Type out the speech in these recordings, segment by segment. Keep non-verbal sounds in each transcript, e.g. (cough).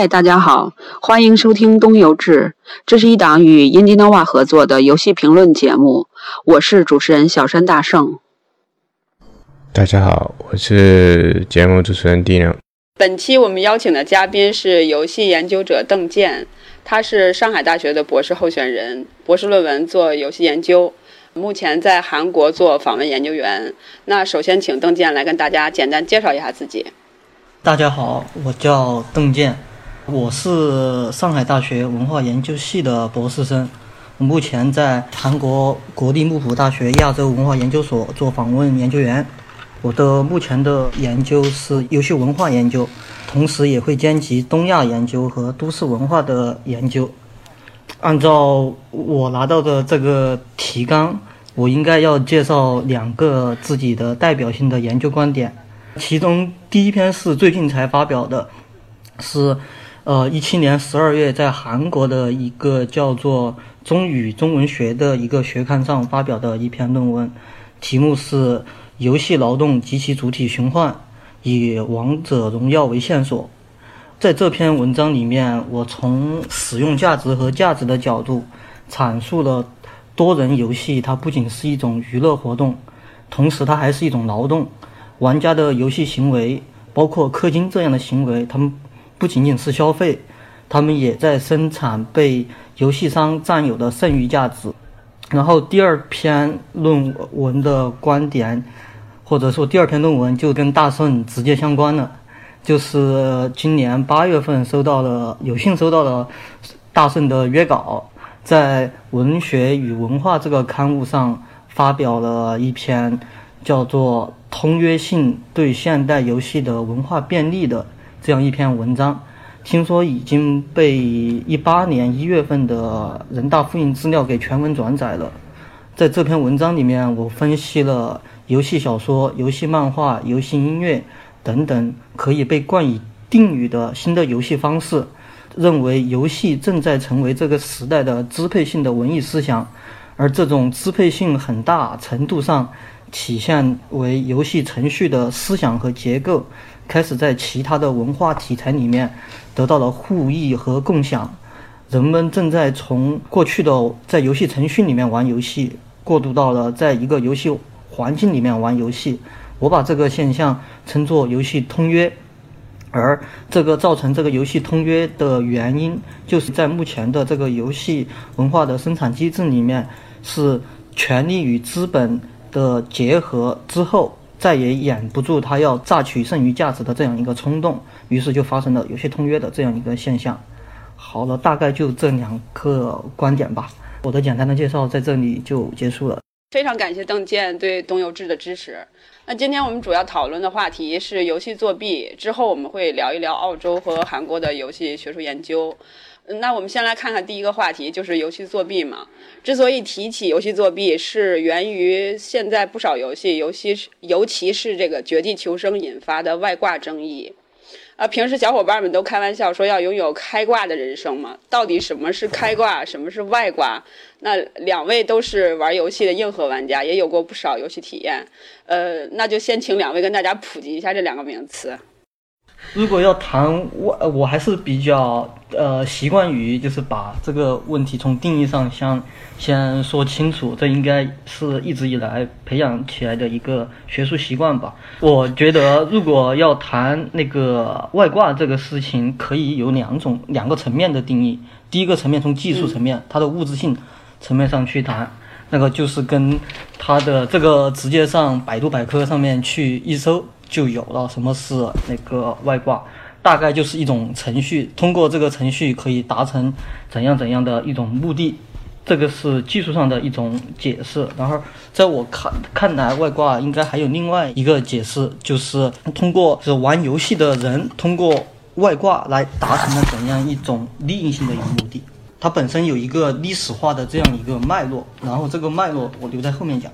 嗨，大家好，欢迎收听东游志，这是一档与 Indinova 合作的游戏评论节目，我是主持人小山大圣。大家好，我是节目主持人 Dino。本期我们邀请的嘉宾是游戏研究者邓健，他是上海大学的博士候选人，博士论文做游戏研究，目前在韩国做访问研究员。那首先请邓健来跟大家简单介绍一下自己。大家好，我叫邓健，我是上海大学文化研究系的博士生，目前在韩国国立木浦大学亚洲文化研究所做访问研究员。我的目前的研究是游戏文化研究，同时也会兼及东亚研究和都市文化的研究。按照我拿到的这个提纲，我应该要介绍两个自己的代表性的研究观点。其中第一篇是最近才发表的，是呃一七年十二月在韩国的一个叫做《中语中文学》的一个学刊上发表的一篇论文，题目是。游戏劳动及其主体循环，以王者荣耀为线索。在这篇文章里面，我从使用价值和价值的角度阐述了多人游戏，它不仅是一种娱乐活动，同时它还是一种劳动。玩家的游戏行为，包括氪金这样的行为，他们不仅仅是消费，他们也在生产被游戏商占有的剩余价值。然后第二篇论文的观点。或者说，第二篇论文就跟大圣直接相关了，就是今年八月份收到了有幸收到了大圣的约稿，在《文学与文化》这个刊物上发表了一篇叫做《通约性对现代游戏的文化便利》的这样一篇文章，听说已经被一八年一月份的人大复印资料给全文转载了。在这篇文章里面，我分析了。游戏小说、游戏漫画、游戏音乐等等可以被冠以定语的新的游戏方式，认为游戏正在成为这个时代的支配性的文艺思想，而这种支配性很大程度上体现为游戏程序的思想和结构开始在其他的文化题材里面得到了互益和共享，人们正在从过去的在游戏程序里面玩游戏过渡到了在一个游戏。环境里面玩游戏，我把这个现象称作游戏通约，而这个造成这个游戏通约的原因，就是在目前的这个游戏文化的生产机制里面，是权力与资本的结合之后，再也掩不住他要榨取剩余价值的这样一个冲动，于是就发生了游戏通约的这样一个现象。好了，大概就这两个观点吧，我的简单的介绍在这里就结束了。非常感谢邓健对东游志的支持。那今天我们主要讨论的话题是游戏作弊，之后我们会聊一聊澳洲和韩国的游戏学术研究。那我们先来看看第一个话题，就是游戏作弊嘛。之所以提起游戏作弊，是源于现在不少游戏，尤其是尤其是这个《绝地求生》引发的外挂争议。啊，平时小伙伴们都开玩笑说要拥有开挂的人生嘛？到底什么是开挂，什么是外挂？那两位都是玩游戏的硬核玩家，也有过不少游戏体验。呃，那就先请两位跟大家普及一下这两个名词。如果要谈外，我还是比较呃习惯于就是把这个问题从定义上先先说清楚，这应该是一直以来培养起来的一个学术习惯吧。我觉得如果要谈那个外挂这个事情，可以有两种两个层面的定义。第一个层面从技术层面，它的物质性层面上去谈，那个就是跟它的这个直接上百度百科上面去一搜。就有了什么是那个外挂，大概就是一种程序，通过这个程序可以达成怎样怎样的一种目的，这个是技术上的一种解释。然后在我看看来，外挂应该还有另外一个解释，就是通过是玩游戏的人通过外挂来达成了怎样一种利益性的一个目的，它本身有一个历史化的这样一个脉络，然后这个脉络我留在后面讲。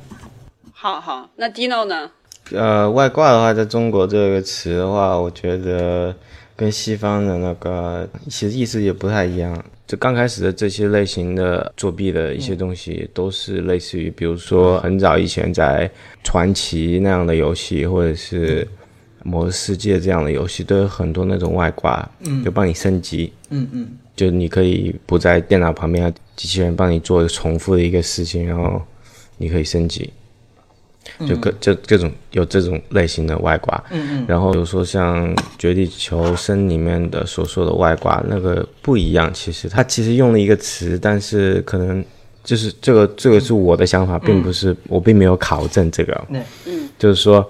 好好，那 Dino 呢？呃，外挂的话，在中国这个词的话，我觉得跟西方的那个其实意思也不太一样。就刚开始的这些类型的作弊的一些东西，都是类似于，比如说很早以前在传奇那样的游戏，或者是魔兽世界这样的游戏都有很多那种外挂，嗯就帮你升级，嗯嗯就你可以不在电脑旁边，机器人帮你做重复的一个事情，然后你可以升级，就各就各种有这种类型的外挂。嗯嗯然后比如说像《绝地求生》里面的所说的外挂，那个不一样。其实它其实用了一个词，但是可能就是这个这个是我的想法，并不是我并没有考证这个。嗯，就是说，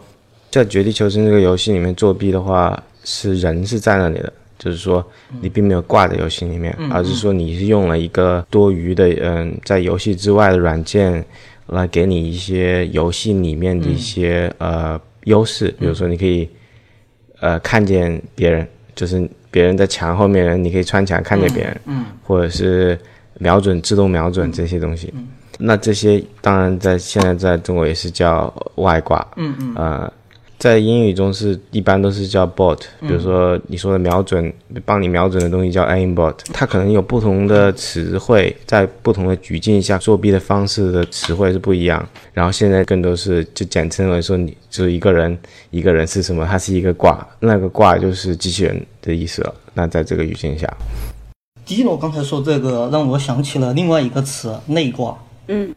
在《绝地求生》这个游戏里面作弊的话，是人是在那里的，就是说你并没有挂在游戏里面，而是说你是用了一个多余的嗯，在游戏之外的软件来给你一些游戏里面的一些、呃优势，比如说你可以呃看见别人，就是别人在墙后面，你可以穿墙看见别人，嗯。或者是瞄准自动瞄准这些东西。那这些当然在现在在中国也是叫外挂，嗯嗯。呃，在英语中是一般都是叫 bot，比如说你说的瞄准，帮你瞄准的东西叫 aimbot，它可能有不同的词汇，在不同的语境下作弊的方式的词汇是不一样。然后现在更多是就简称为说你就是一个人，一个人是什么？它是一个挂，那个挂就是机器人的意思了。那在这个语境下，迪诺刚才说这个让我想起了另外一个词内挂，嗯，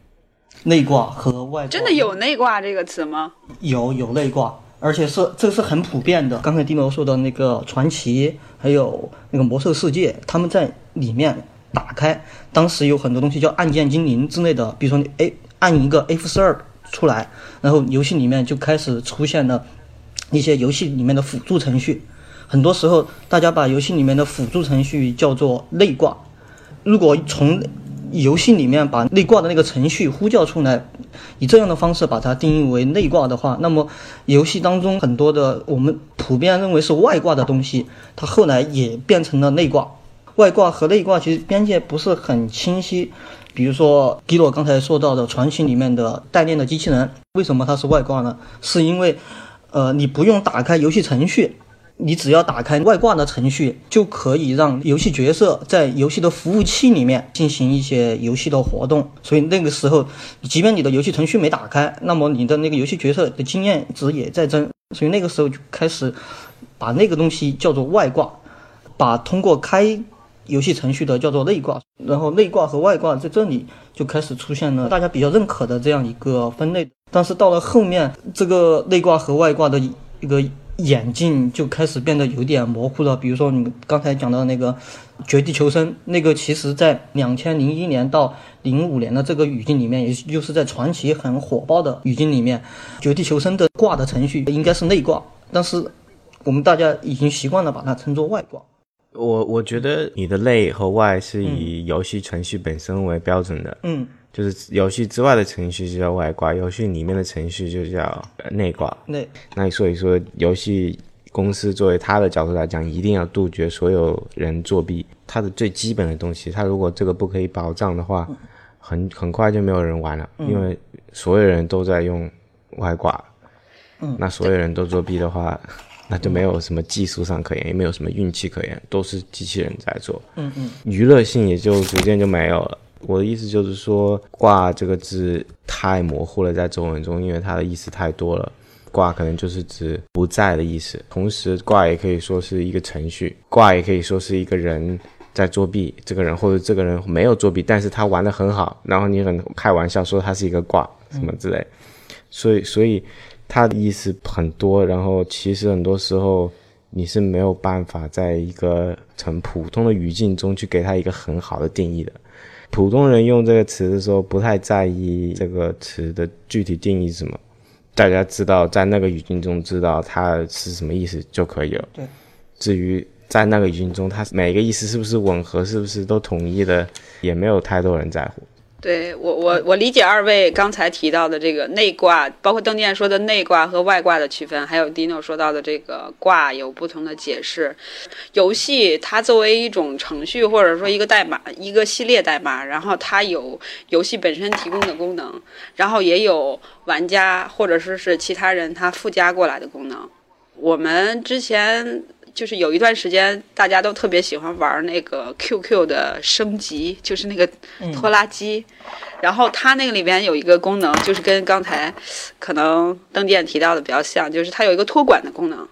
内挂和外挂真的有内挂这个词吗？有有内挂，而且是这个是很普遍的。刚才迪诺说的那个传奇，还有那个魔兽世界，他们在里面打开，当时有很多东西叫按键精灵之类的，比如说你按一个 F 十二出来，然后游戏里面就开始出现了一些游戏里面的辅助程序。很多时候，大家把游戏里面的辅助程序叫做内挂。如果从游戏里面把内挂的那个程序呼叫出来，以这样的方式把它定义为内挂的话，那么游戏当中很多的我们普遍认为是外挂的东西，它后来也变成了内挂。外挂和内挂其实边界不是很清晰。比如说，迪洛刚才说到的传奇里面的代练的机器人，为什么它是外挂呢？是因为，呃，你不用打开游戏程序，你只要打开外挂的程序，就可以让游戏角色在游戏的服务器里面进行一些游戏的活动。所以那个时候，即便你的游戏程序没打开，那么你的那个游戏角色的经验值也在增。所以那个时候就开始把那个东西叫做外挂，把通过开游戏程序的叫做内挂，然后内挂和外挂在这里就开始出现了大家比较认可的这样一个分类。但是到了后面，这个内挂和外挂的一个眼镜就开始变得有点模糊了。比如说你刚才讲到那个《绝地求生》，那个其实在两千零一年到零五年的这个语境里面，也就是在传奇很火爆的语境里面，《绝地求生》的挂的程序应该是内挂，但是我们大家已经习惯了把它称作外挂。我我觉得你的内和外是以游戏程序本身为标准的，嗯就是游戏之外的程序就叫外挂，游戏里面的程序就叫呃内挂。内那所以说，游戏公司作为他的角度来讲，一定要杜绝所有人作弊。它的最基本的东西，它如果这个不可以保障的话，很很快就没有人玩了，因为所有人都在用外挂。嗯那所有人都作弊的话，那就没有什么技术上可言，也没有什么运气可言，都是机器人在做。嗯嗯娱乐性也就逐渐就没有了。我的意思就是说，“挂”这个字太模糊了，在中文中，因为它的意思太多了。挂可能就是指不在的意思，同时挂也可以说是一个程序，挂也可以说是一个人在作弊，这个人或者这个人没有作弊，但是他玩的很好，然后你很开玩笑说他是一个挂什么之类，所以所以它的意思很多，然后其实很多时候你是没有办法在一个很普通的语境中去给它一个很好的定义的。普通人用这个词的时候，不太在意这个词的具体定义是什么，大家知道在那个语境中知道它是什么意思就可以了。对。至于在那个语境中，它每个意思是不是吻合，是不是都统一的，也没有太多人在乎。对我我我理解二位刚才提到的这个内挂，包括邓建说的内挂和外挂的区分，还有 Dino 说到的这个挂有不同的解释。游戏它作为一种程序或者说一个代码、一个系列代码，然后它有游戏本身提供的功能，然后也有玩家或者说是其他人他附加过来的功能。我们之前就是有一段时间，大家都特别喜欢玩那个 QQ 的升级，就是那个拖拉机。然后它那个里边有一个功能，就是跟刚才可能邓电提到的比较像，就是它有一个托管的功能。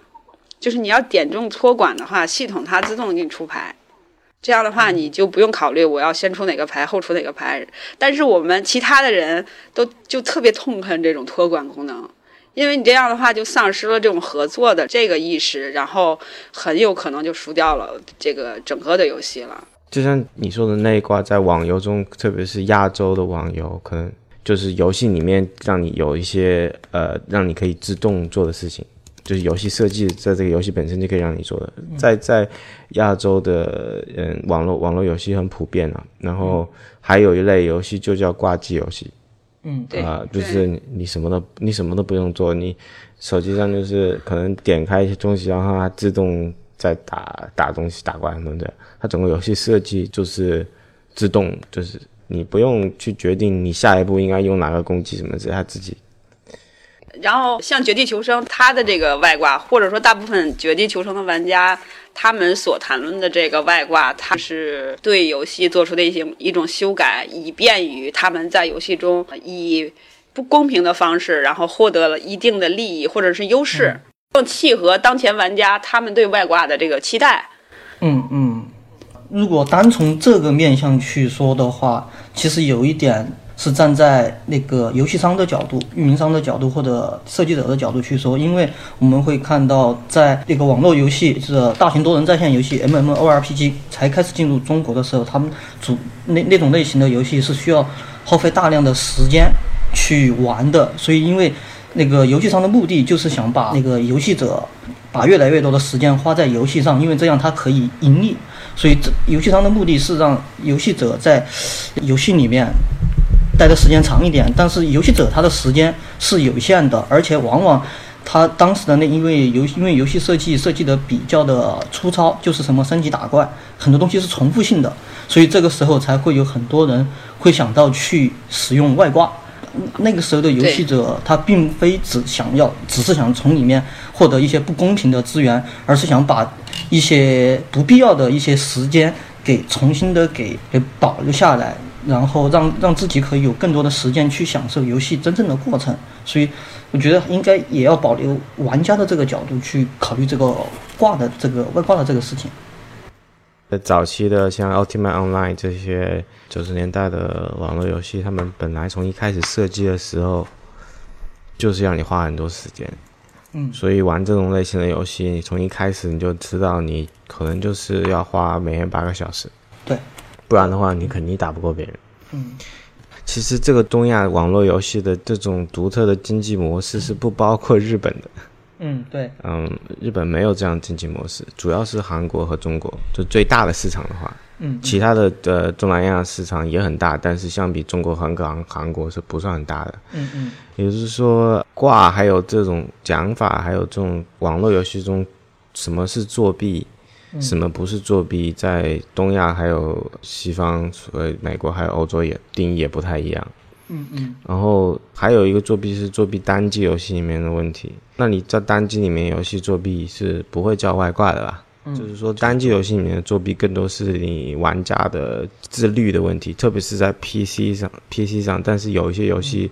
就是你要点中托管的话，系统它自动给你出牌。这样的话，你就不用考虑我要先出哪个牌，后出哪个牌。但是我们其他的人都就特别痛恨这种托管功能，因为你这样的话就丧失了这种合作的这个意识，然后很有可能就输掉了这个整个的游戏了。就像你说的那一挂，在网游中，特别是亚洲的网游，可能就是游戏里面让你有一些呃，让你可以自动做的事情。就是游戏设计在这个游戏本身就可以让你做的，在在亚洲的嗯网络网络游戏很普遍啊，然后还有一类游戏就叫挂机游戏，嗯，对啊，就是你你什么都你什么都不用做，你手机上就是可能点开一些东西，然后它自动在打打东西打怪什么的，它整个游戏设计就是自动，就是你不用去决定你下一步应该用哪个攻击什么之类，它自己然后像《绝地求生》，它的这个外挂，或者说大部分《绝地求生》的玩家，他们所谈论的这个外挂，它是对游戏做出的一些一种修改，以便于他们在游戏中以不公平的方式，然后获得了一定的利益或者是优势，更契合当前玩家他们对外挂的这个期待。嗯嗯，如果单从这个面向去说的话，其实有一点是站在那个游戏商的角度、运营商的角度或者设计者的角度去说，因为我们会看到，在那个网络游戏是大型多人在线游戏 MMORPG 才开始进入中国的时候，他们主那那种类型的游戏是需要耗费大量的时间去玩的，所以因为那个游戏商的目的就是想把那个游戏者把越来越多的时间花在游戏上，因为这样它可以盈利。所以这游戏商的目的是让游戏者在游戏里面待的时间长一点，但是游戏者他的时间是有限的，而且往往他当时的那因为游因为游戏设计设计的比较的粗糙，就是什么升级打怪，很多东西是重复性的，所以这个时候才会有很多人会想到去使用外挂。那个时候的游戏者，他并非只想要，只是想从里面获得一些不公平的资源，而是想把一些不必要的一些时间给重新的给给保留下来，然后让让自己可以有更多的时间去享受游戏真正的过程。所以，我觉得应该也要保留玩家的这个角度去考虑这个挂的这个外挂的这个事情。在早期的像 Ultimate Online 这些九十年代的网络游戏，他们本来从一开始设计的时候，就是让你花很多时间。嗯所以玩这种类型的游戏，你从一开始你就知道你可能就是要花每天八个小时，对，不然的话你肯定打不过别人。嗯其实这个东亚网络游戏的这种独特的经济模式是不包括日本的。嗯，对，嗯，日本没有这样经济模式，主要是韩国和中国，就最大的市场的话，嗯其他的呃东南亚市场也很大，但是相比中国、韩国、韩国是不算很大的。嗯嗯也就是说，挂还有这种讲法，还有这种网络游戏中，什么是作弊，什么不是作弊，在东亚还有西方，所谓美国还有欧洲也定义也不太一样。嗯嗯然后还有一个作弊是作弊单机游戏里面的问题。那你在单机里面游戏作弊是不会叫外挂的吧？就是说单机游戏里面的作弊更多是你玩家的自律的问题，特别是在 PC 上，PC 上。但是有一些游戏，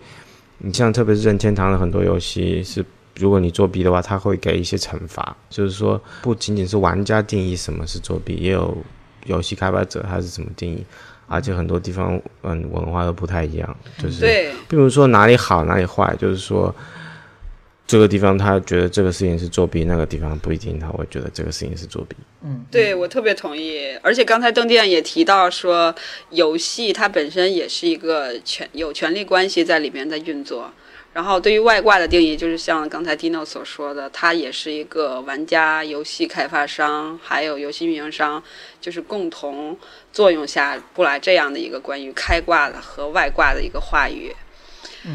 你像特别是任天堂的很多游戏是。如果你作弊的话，他会给一些惩罚，就是说不仅仅是玩家定义什么是作弊，也有游戏开发者他是怎么定义，而且很多地方嗯文化都不太一样，就是对，并不是说哪里好哪里坏，就是说这个地方他觉得这个事情是作弊，那个地方不一定他会觉得这个事情是作弊。嗯，对我特别同意，而且刚才邓店也提到说，游戏它本身也是一个权有权利关系在里面在运作。然后对于外挂的定义，就是像刚才 Dino 所说的，它也是一个玩家、游戏开发商还有游戏运营商就是共同作用下布来这样的一个关于开挂的和外挂的一个话语。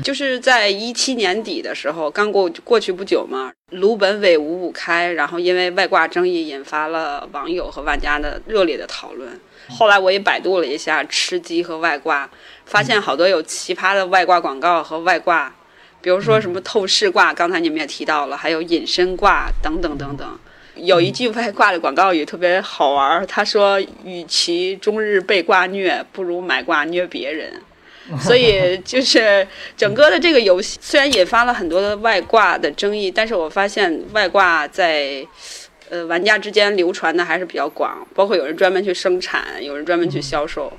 就是在一七年底的时候，刚过过去不久嘛，卢本伟五五开，然后因为外挂争议引发了网友和玩家的热烈的讨论。后来我也百度了一下吃鸡和外挂，发现好多有奇葩的外挂广告和外挂，比如说什么透视挂，刚才你们也提到了，还有隐身挂等等等等。有一句外挂的广告语特别好玩儿，他说：“与其终日被挂虐，不如买挂虐别人。(laughs) ”所以就是整个的这个游戏虽然引发了很多的外挂的争议，但是我发现外挂在呃，玩家之间流传的还是比较广，包括有人专门去生产，有人专门去销售。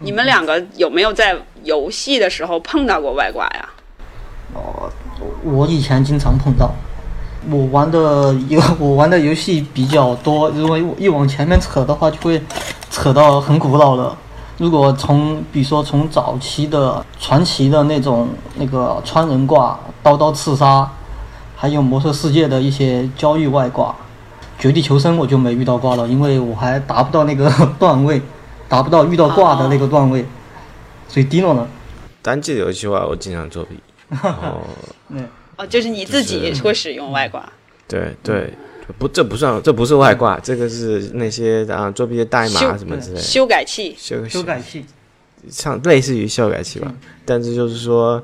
你们两个有没有在游戏的时候碰到过外挂呀？哦，我以前经常碰到。我玩的游 (laughs) 我玩的游戏比较多，如果一往前面扯的话，就会扯到很古老了。如果从比如说从早期的传奇的那种那个穿人挂、刀刀刺杀，还有魔兽世界的一些交易外挂，绝地求生我就没遇到挂了，因为我还达不到那个 (laughs) 段位，达不到遇到挂的那个段位，所以低了呢。单机游戏的话，我经常作弊。(laughs) 哦，嗯，哦，就是你自己会使用外挂。对对，不，这不算，这不是外挂，这个是那些啊作弊的代码什么之类的，修改器。修修改器。像类似于修改器吧，但是就是说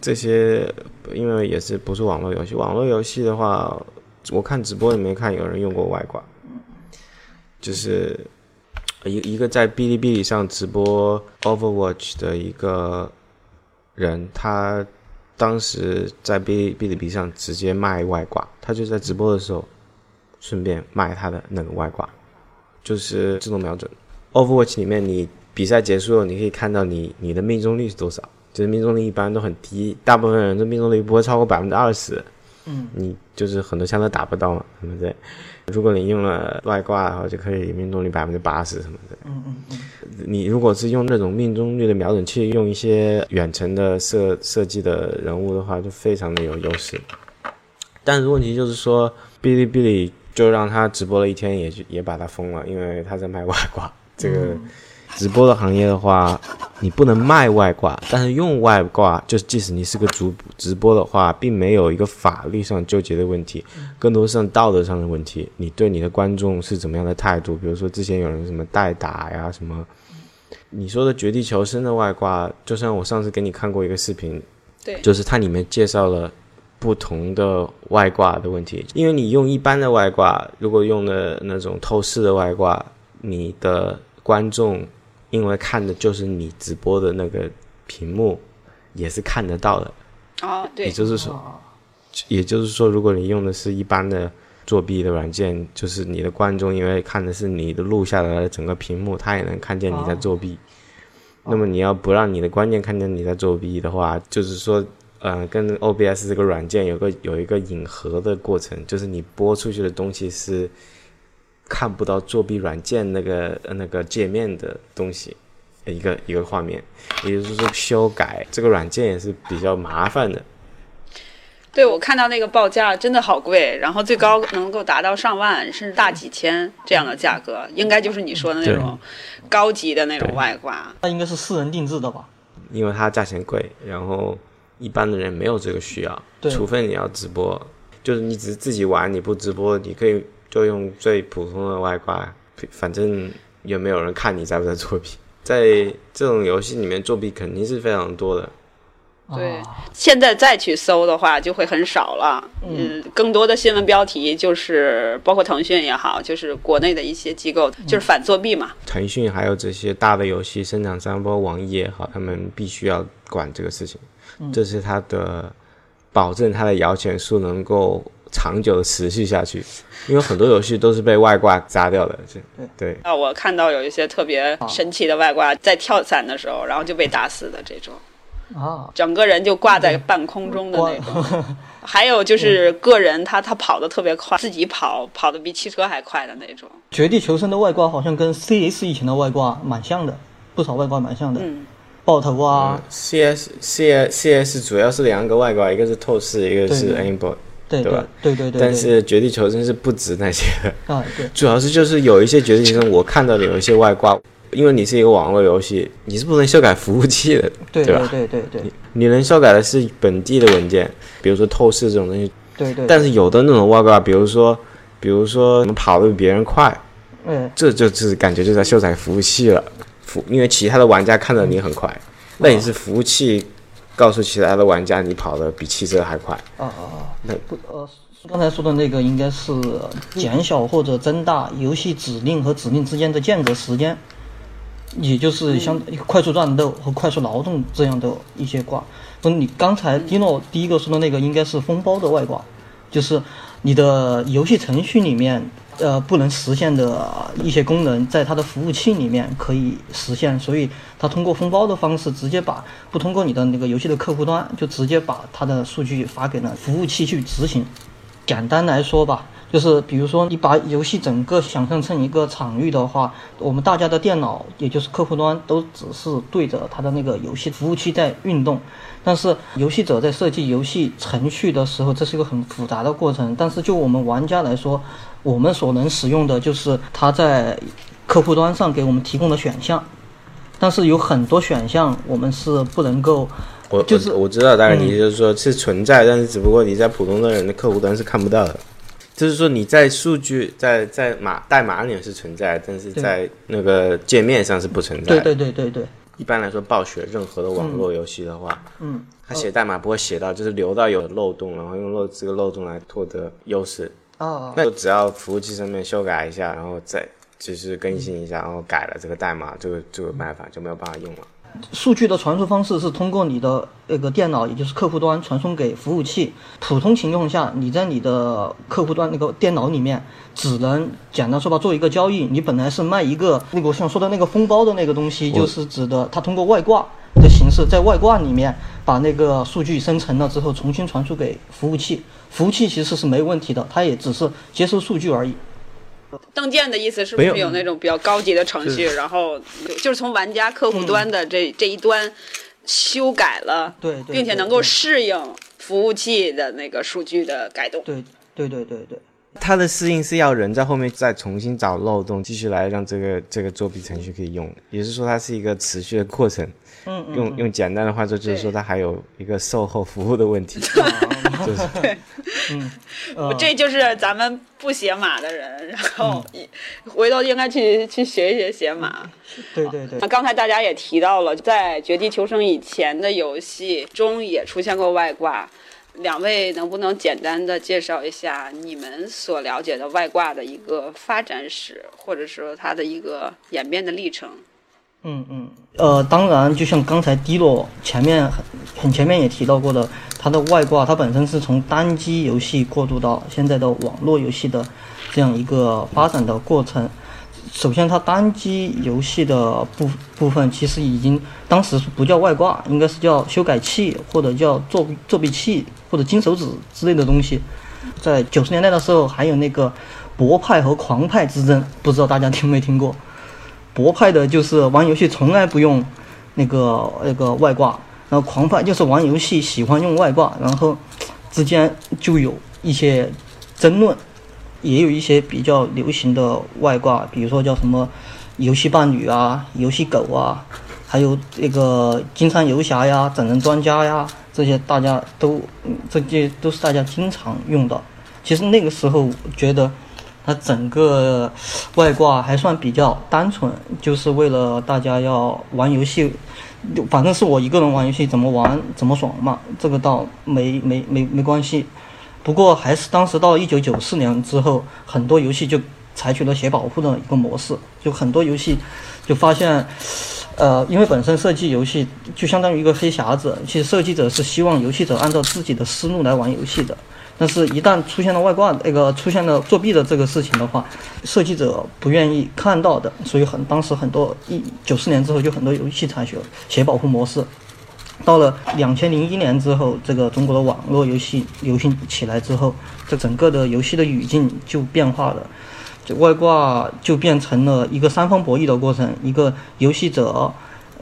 这些，因为也是不是网络游戏，网络游戏的话，我看直播里面看有人用过外挂，就是一一个在哔哩哔哩上直播 Overwatch 的一个人，他当时在哔哩哔哩哔哩上直接卖外挂，他就在直播的时候顺便卖他的那个外挂，就是自动瞄准。Overwatch 里面你比赛结束后，你可以看到你你的命中率是多少，就是命中率一般都很低，大部分人的命中率不会超过百分之二十。嗯，你就是很多枪都打不到嘛，对不对？如果你用了外挂的话，就可以命中率百分之八十什么的。嗯嗯嗯。你如果是用那种命中率的瞄准器，用一些远程的设设计的人物的话，就非常的有优势。但是问题就是说，哔哩哔哩就让他直播了一天，也就也把他封了，因为他在卖外挂。这个直播的行业的话，你不能卖外挂，但是用外挂，就是即使你是个主直播的话，并没有一个法律上纠结的问题，更多是道德上的问题。你对你的观众是怎么样的态度？比如说之前有人什么代打呀，什么你说的绝地求生的外挂，就像我上次给你看过一个视频，对，就是它里面介绍了不同的外挂的问题。因为你用一般的外挂，如果用的那种透视的外挂，你的观众因为看的就是你直播的那个屏幕，也是看得到的。哦，对也，就是说，也就是说，如果你用的是一般的作弊的软件，就是你的观众因为看的是你的录下来的整个屏幕，他也能看见你在作弊。那么你要不让你的观众看见你在作弊的话，就是说，呃，跟 OBS 这个软件有个有一个隐合的过程，就是你播出去的东西是看不到作弊软件那个呃那个界面的东西，一个一个画面。也就是说，修改这个软件也是比较麻烦的。对我看到那个报价真的好贵，然后最高能够达到上万，甚至大几千这样的价格，应该就是你说的那种高级的那种外挂。那应该是私人定制的吧？因为它价钱贵，然后一般的人没有这个需要，对除非你要直播，就是你只是自己玩，你不直播，你可以就用最普通的外挂，反正也没有人看你在不在作弊。在这种游戏里面作弊肯定是非常多的，对啊，现在再去搜的话就会很少了。嗯，更多的新闻标题就是包括腾讯也好，就是国内的一些机构就是反作弊嘛。腾讯还有这些大的游戏生产商，包括网易也好，他们必须要管这个事情，这是他的保证他的摇钱树能够长久的持续下去，因为很多游戏都是被外挂砸掉的。这对。啊，我看到有一些特别神奇的外挂，在跳伞的时候，然后就被打死的这种，啊，整个人就挂在半空中的那种。(laughs) 还有就是个人他他跑得特别快，自己跑跑得比汽车还快的那种。绝地求生的外挂好像跟 CS 以前的外挂蛮像的，不少外挂蛮像的，嗯，爆头啊，CS CS CS 主要是两个外挂，一个是透视，一个是对。Aimbot，对对吧对对对，但是绝地求生是不止那些的。啊对，(laughs) 主要是就是有一些绝地求生，我看到的有一些外挂，因为你是一个网络游戏，你是不能修改服务器的，对吧？对对对你能修改的是本地的文件，比如说透视这种东西。对对，但是有的那种外挂，比如说，比如说我们跑得比别人快，嗯这就是感觉就在修改服务器了。服，因为其他的玩家看到你很快，那你是服务器告诉其他的玩家你跑的比汽车还快。啊啊啊那，不呃，刚才说的那个应该是减小或者增大游戏指令和指令之间的间隔时间，也就是像快速战斗和快速劳动这样的一些挂。那你刚才迪诺第一个说的那个应该是封包的外挂，就是你的游戏程序里面呃不能实现的一些功能，在它的服务器里面可以实现，所以它通过封包的方式，直接把不通过你的那个游戏的客户端，就直接把它的数据发给了服务器去执行。简单来说吧。就是比如说，你把游戏整个想象成一个场域的话，我们大家的电脑，也就是客户端，都只是对着它的那个游戏服务器在运动。但是游戏者在设计游戏程序的时候，这是一个很复杂的过程。但是就我们玩家来说，我们所能使用的就是它在客户端上给我们提供的选项。但是有很多选项我们是不能够，我就是我知道，大概你就是说是存在，但是只不过你在普通的人的客户端是看不到的。就是说你在数据在在码代码里面是存在，但是在那个界面上是不存在。对对对对对。一般来说，暴雪任何的网络游戏的话，嗯，它写代码不会写到就是留到有漏洞，然后用漏这个漏洞来获得优势。哦。那只要服务器上面修改一下，然后再就是更新一下，然后改了这个代码，这个这个办法就没有办法用了。数据的传输方式是通过你的那个电脑，也就是客户端传送给服务器。普通情况下，你在你的客户端那个电脑里面，只能简单说吧，做一个交易。你本来是卖一个那个我想说的那个封包的那个东西，就是指的它通过外挂的形式，在外挂里面把那个数据生成了之后，重新传输给服务器。服务器其实是没问题的，它也只是接收数据而已。邓建的意思是不是有那种比较高级的程序，然后就是从玩家客户端的这这一端修改了，对，并且能够适应服务器的那个数据的改动。对对对对对，它的适应是要人在后面再重新找漏洞，继续来让这个这个作弊程序可以用，也是说它是一个持续的过程。嗯，用用简单的话说，就是说它还有一个售后服务的问题。(laughs) 就是对，嗯，这就是咱们不写码的人，然后回头应该去去学一学写码。对对对。那刚才大家也提到了，在《绝地求生》以前的游戏中也出现过外挂，两位能不能简单的介绍一下你们所了解的外挂的一个发展史，或者说它的一个演变的历程？嗯嗯，呃，当然，就像刚才低落前面很很前面也提到过的，它的外挂，它本身是从单机游戏过渡到现在的网络游戏的这样一个发展的过程。首先，它单机游戏的部部分其实已经当时不叫外挂，应该是叫修改器或者叫作作弊器或者金手指之类的东西。在九十年代的时候，还有那个博派和狂派之争，不知道大家听没听过？博派的就是玩游戏从来不用那个那个外挂，然后狂派就是玩游戏喜欢用外挂，然后之间就有一些争论，也有一些比较流行的外挂，比如说叫什么游戏伴侣啊、游戏狗啊，还有那个金山游侠呀、整人专家呀，这些大家都这些都是大家经常用的。其实那个时候觉得。它整个外挂还算比较单纯，就是为了大家要玩游戏，反正是我一个人玩游戏，怎么玩怎么爽嘛，这个倒没没没没关系。不过还是当时到一九九四年之后，很多游戏就采取了写保护的一个模式，就很多游戏就发现，呃，因为本身设计游戏就相当于一个黑匣子，其实设计者是希望游戏者按照自己的思路来玩游戏的。但是，一旦出现了外挂，那个出现了作弊的这个事情的话，设计者不愿意看到的，所以很当时很多一九四年之后就很多游戏采取了写保护模式。到了两千零一年之后，这个中国的网络游戏流行起来之后，这整个的游戏的语境就变化了，这外挂就变成了一个三方博弈的过程，一个游戏者。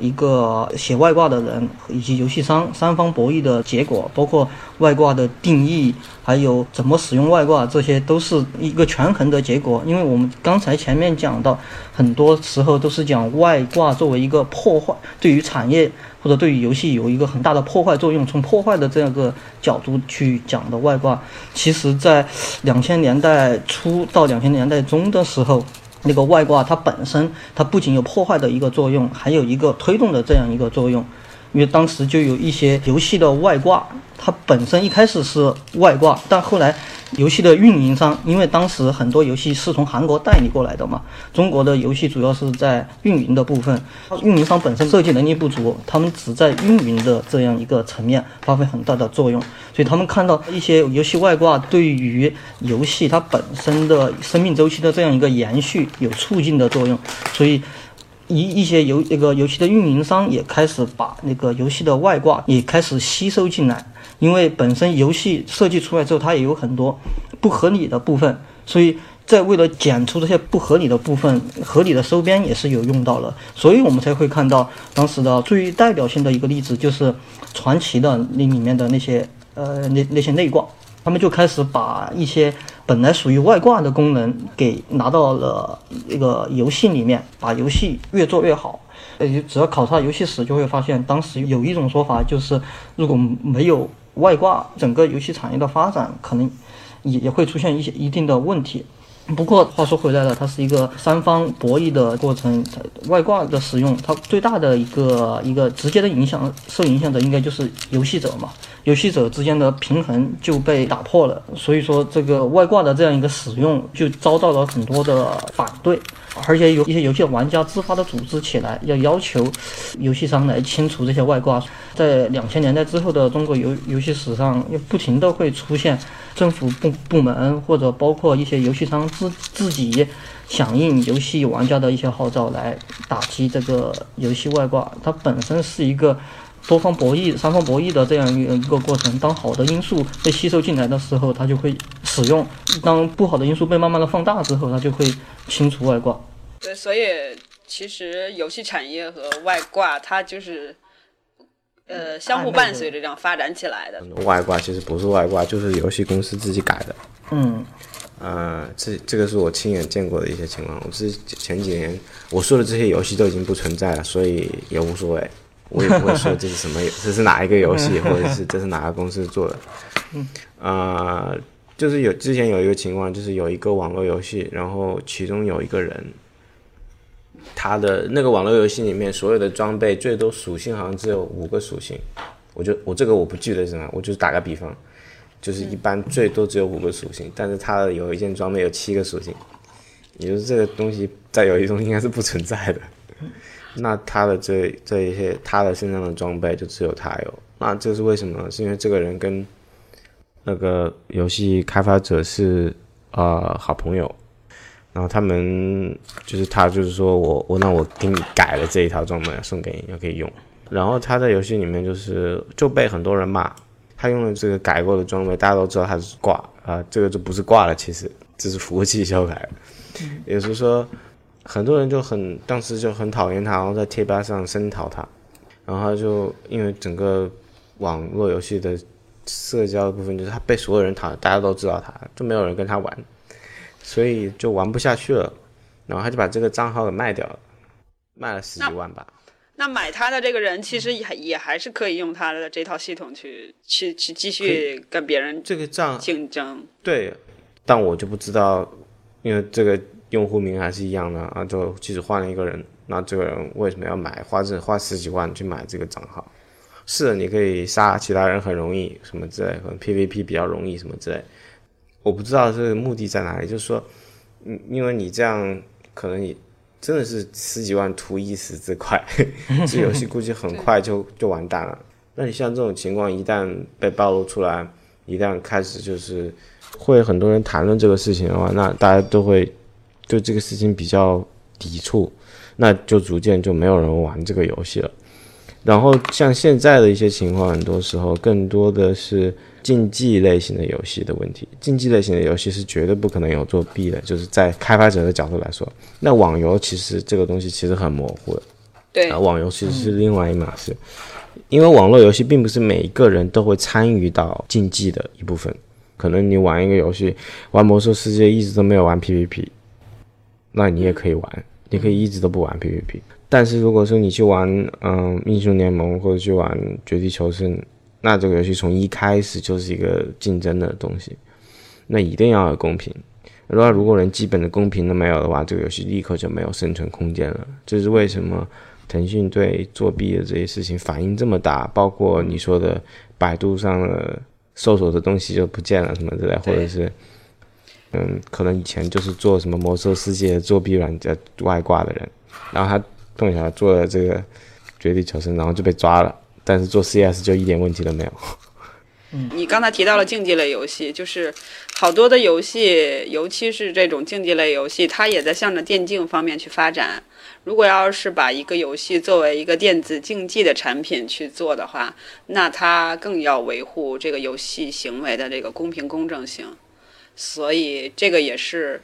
一个写外挂的人以及游戏商三方博弈的结果，包括外挂的定义，还有怎么使用外挂，这些都是一个权衡的结果。因为我们刚才前面讲到，很多时候都是讲外挂作为一个破坏，对于产业或者对于游戏有一个很大的破坏作用。从破坏的这样个角度去讲的外挂，其实在两千年代初到两千年代中的时候。那个外挂它本身，它不仅有破坏的一个作用，还有一个推动的这样一个作用。因为当时就有一些游戏的外挂，它本身一开始是外挂，但后来游戏的运营商，因为当时很多游戏是从韩国代理过来的嘛，中国的游戏主要是在运营的部分，运营商本身设计能力不足，他们只在运营的这样一个层面发挥很大的作用，所以他们看到一些游戏外挂对于游戏它本身的生命周期的这样一个延续有促进的作用，所以。一一些游那个游戏的运营商也开始把那个游戏的外挂也开始吸收进来，因为本身游戏设计出来之后，它也有很多不合理的部分，所以在为了剪除这些不合理的部分，合理的收编也是有用到了，所以我们才会看到当时的最代表性的一个例子就是传奇的那里面的那些呃那那些内挂，他们就开始把一些。本来属于外挂的功能给拿到了一个游戏里面，把游戏越做越好。呃，只要考察游戏史，就会发现当时有一种说法，就是如果没有外挂，整个游戏产业的发展可能也也会出现一些一定的问题。不过话说回来了，它是一个三方博弈的过程。外挂的使用，它最大的一个一个直接的影响，受影响的应该就是游戏者嘛。游戏者之间的平衡就被打破了，所以说这个外挂的这样一个使用就遭到了很多的反对，而且有一些游戏玩家自发的组织起来，要要求游戏商来清除这些外挂。在两千年代之后的中国游游戏史上，又不停的会出现政府部部门或者包括一些游戏商自自己响应游戏玩家的一些号召来打击这个游戏外挂。它本身是一个。多方博弈、三方博弈的这样一个一个过程，当好的因素被吸收进来的时候，它就会使用；当不好的因素被慢慢的放大之后，它就会清除外挂。对，所以其实游戏产业和外挂它就是呃相互伴随着这样发展起来的。外挂其实不是外挂，就是游戏公司自己改的。嗯，呃，这这个是我亲眼见过的一些情况。我是前几年我说的这些游戏都已经不存在了，所以也无所谓。我也不会说这是什么，(laughs) 这是哪一个游戏，或者是这是哪个公司做的。嗯，啊，就是有之前有一个情况，就是有一个网络游戏，然后其中有一个人，他的那个网络游戏里面所有的装备最多属性好像只有五个属性，我就我这个我不记得是什么，我就打个比方，就是一般最多只有五个属性，但是他有一件装备有七个属性，也就是这个东西在游戏中应该是不存在的。那他的这这一些，他的身上的装备就只有他有。那这是为什么？是因为这个人跟那个游戏开发者是呃好朋友，然后他们就是他就是说我我那我给你改了这一套装备送给你，可以用。然后他在游戏里面就是就被很多人骂，他用了这个改过的装备，大家都知道他是挂啊，这个就不是挂了，其实这是服务器修改，也就是说。很多人就很当时就很讨厌他，然后在贴吧上声讨他，然后他就因为整个网络游戏的社交的部分，就是他被所有人讨，大家都知道他，就没有人跟他玩，所以就玩不下去了，然后他就把这个账号给卖掉了，卖了十几万吧。那买他的这个人其实也也还是可以用他的这套系统去去去继续跟别人这个账竞争。对，但我就不知道，因为这个。用户名还是一样的啊，就即使换了一个人，那这个人为什么要买花这花十几万去买这个账号？是，你可以杀其他人很容易，什么之类，可能 PVP 比较容易什么之类。我不知道这个目的在哪里，就是说，嗯，因为你这样可能你真的是十几万图一时之快，(laughs) 这游戏估计很快就就完蛋了。那你像这种情况一旦被暴露出来，一旦开始就是会很多人谈论这个事情的话，那大家都会。对这个事情比较抵触，那就逐渐就没有人玩这个游戏了。然后像现在的一些情况，很多时候更多的是竞技类型的游戏的问题。竞技类型的游戏是绝对不可能有作弊的，就是在开发者的角度来说。那网游其实这个东西其实很模糊的，对，啊网游其实是另外一码事，因为网络游戏并不是每一个人都会参与到竞技的一部分。可能你玩一个游戏，玩魔兽世界一直都没有玩 PVP。那你也可以玩，你可以一直都不玩 PVP。但是如果说你去玩，嗯，英雄联盟或者去玩绝地求生，那这个游戏从一开始就是一个竞争的东西，那一定要有公平。如果如果连基本的公平都没有的话，这个游戏立刻就没有生存空间了。这是为什么腾讯对作弊的这些事情反应这么大？包括你说的百度上的搜索的东西就不见了什么之类，或者是嗯，可能以前就是做什么魔兽世界作弊软件外挂的人，然后他碰巧做了这个绝地求生，然后就被抓了，但是做 CS 就一点问题都没有。嗯你刚才提到了竞技类游戏，就是好多的游戏，尤其是这种竞技类游戏，它也在向着电竞方面去发展。如果要是把一个游戏作为一个电子竞技的产品去做的话，那它更要维护这个游戏行为的这个公平公正性。所以这个也是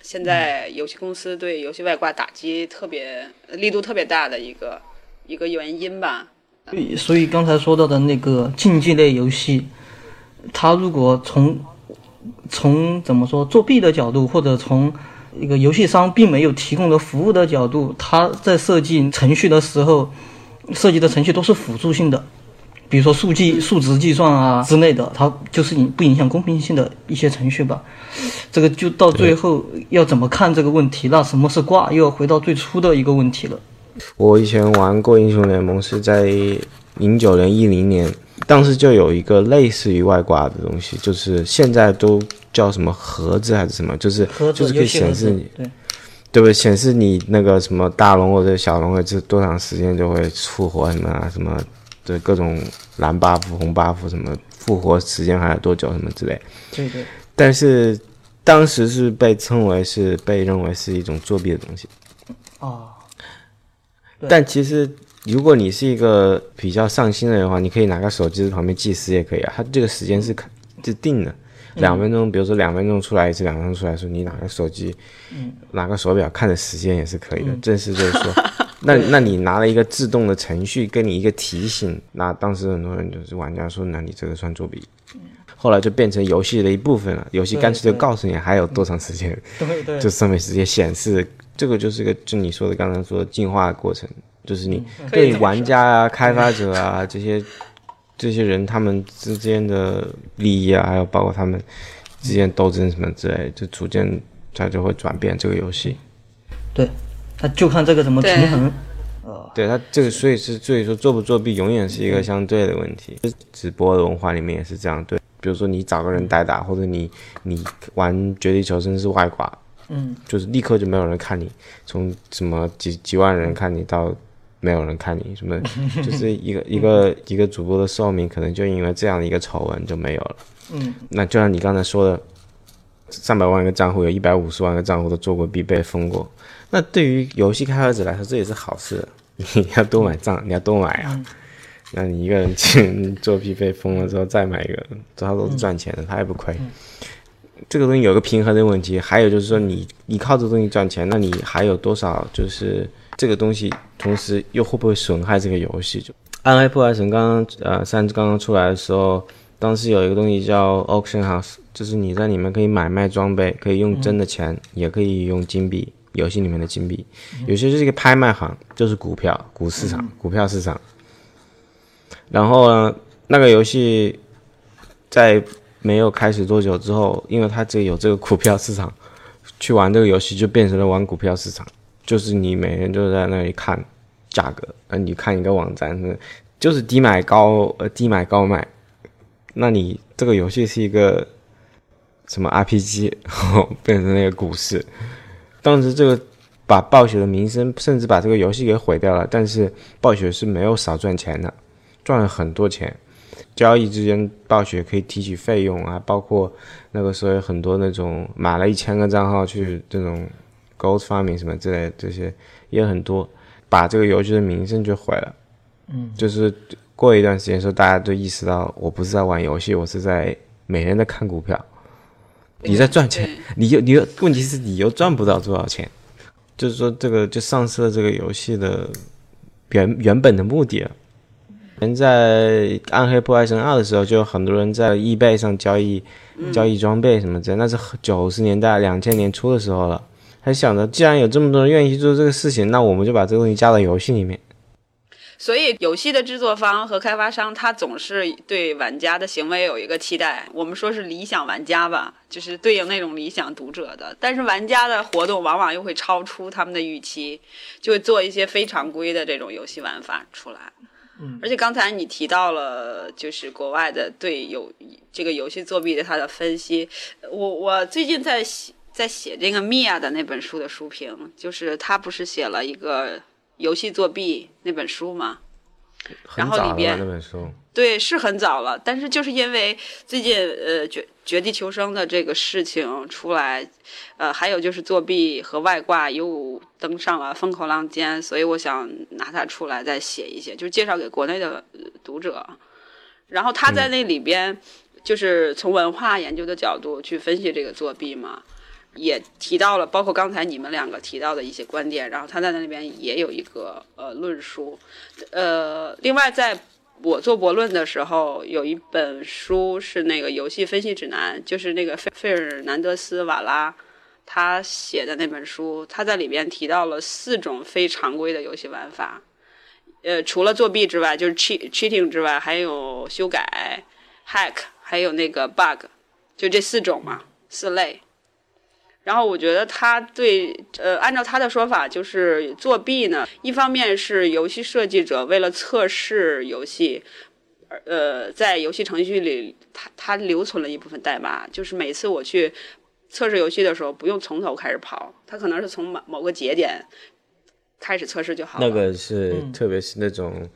现在游戏公司对游戏外挂打击特别力度特别大的一个一个原因吧。所以刚才说到的那个竞技类游戏，它如果从从怎么说作弊的角度，或者从一个游戏商并没有提供的服务的角度，它在设计程序的时候，设计的程序都是辅助性的，比如说数据数值计算啊之类的，它就是影不影响公平性的一些程序吧。这个就到最后要怎么看这个问题？那什么是挂？又要回到最初的一个问题了。我以前玩过英雄联盟，是在零九年、一零年，当时就有一个类似于外挂的东西，就是现在都叫什么盒子还是什么，就是盒子就是可以显示你，对对不对？显示你那个什么大龙或者小龙，这多长时间就会复活什么啊，什么对各种蓝 buff、红 buff 什么复活时间还有多久什么之类。对对但是当时是被称为是被认为是一种作弊的东西。哦，对但其实，如果你是一个比较上心的人的话，你可以拿个手机在旁边计时也可以啊。它这个时间是看是定的，两分钟，比如说两分钟出来一次，两分钟出来一次，你拿个手机，嗯拿个手表看着时间也是可以的。正是就是说，那那你拿了一个自动的程序给你一个提醒，那当时很多人就是玩家说，那你这个算作弊。后来就变成游戏的一部分了，游戏干脆就告诉你还有多长时间，对对，就上面直接显示，这个就是个就你说的刚才说的进化的过程，就是你对玩家啊、开发者啊这些这些人他们之间的利益啊，还有包括他们之间斗争什么之类，就逐渐它就会转变这个游戏。对，那就看这个怎么平衡。对他这个，所以是所以说作不作弊永远是一个相对的问题。直播的文化里面也是这样，对，比如说你找个人代打，或者你你玩绝地求生是外挂，嗯，就是立刻就没有人看你，从什么几几万人看你到没有人看你，什么 (laughs) 就是一个一个一个主播的寿命可能就因为这样的一个丑闻就没有了。嗯，那就像你刚才说的，上百万个账户有一百五十万个账户都做过必被封过，那对于游戏开发者来说这也是好事，(laughs) 你要多买账，你要多买啊。那你一个人去 (laughs) 做必被封了之后再买一个，他都是赚钱的，他也不亏。这个东西有个平衡的问题，还有就是说你你靠这东西赚钱，那你还有多少就是这个东西，同时又会不会损害这个游戏？就《暗黑破坏神》刚刚呃三刚刚出来的时候，当时有一个东西叫 Auction House，就是你在里面可以买卖装备，可以用真的钱，也可以用金币，游戏里面的金币，有些就是一个拍卖行，就是股票股市场、股票市场。然后呢，那个游戏在没有开始多久之后，因为它这有这个股票市场，去玩这个游戏就变成了玩股票市场，就是你每天就在那里看价格，呃，你看一个网站，呃就是低买高呃低买高卖，那你这个游戏是一个什么 RPG，然后变成那个股市，当时这个把暴雪的名声，甚至把这个游戏给毁掉了，但是暴雪是没有少赚钱的，赚了很多钱。交易之间，暴雪可以提取费用啊，包括那个时候有很多那种买了一千个账号去这种 gold farming 什么之类的，这些也很多，把这个游戏的名声就毁了。嗯，就是过一段时间时候，大家都意识到，我不是在玩游戏，我是在每天在看股票。你在赚钱，你又你又问题是你又赚不到多少钱，就是说这个就丧失了这个游戏的原原本的目的了。人在《暗黑破坏神二》的时候，就有很多人在 eBay 上交易、交易装备什么之类，那是九十年代、两千年初的时候了。还想着，既然有这么多人愿意去做这个事情，那我们就把这个东西加到游戏里面。所以，游戏的制作方和开发商，他总是对玩家的行为有一个期待。我们说是理想玩家吧，就是对应那种理想读者的。但是，玩家的活动往往又会超出他们的预期，就会做一些非常规的这种游戏玩法出来。嗯而且刚才你提到了，就是国外的对有这个游戏作弊的它的分析。我我最近在写在写这个米娅的那本书的书评，就是他不是写了一个游戏作弊那本书吗？很早了吧然后里边那本书，对，是很早了，但是就是因为最近呃绝绝地求生的这个事情出来，呃，还有就是作弊和外挂又登上了风口浪尖，所以我想拿它出来再写一写，就是介绍给国内的呃读者。然后他在那里边就是从文化研究的角度去分析这个作弊嘛，也提到了包括刚才你们两个提到的一些观点，然后他在那里边也有一个呃论述。呃，另外在我做博论的时候，有一本书是那个游戏分析指南，就是那个费费尔南德斯瓦拉他写的那本书，他在里边提到了四种非常规的游戏玩法。呃，除了作弊之外，就是 cheat cheating 之外，还有修改、hack，还有那个 bug，就这四种嘛，四类。然后我觉得他对，呃，按照他的说法，就是作弊呢，一方面是游戏设计者为了测试游戏，呃，在游戏程序里，他他留存了一部分代码，就是每次我去测试游戏的时候，不用从头开始跑，他可能是从某某个节点开始测试就好了。那个是、嗯特别是那种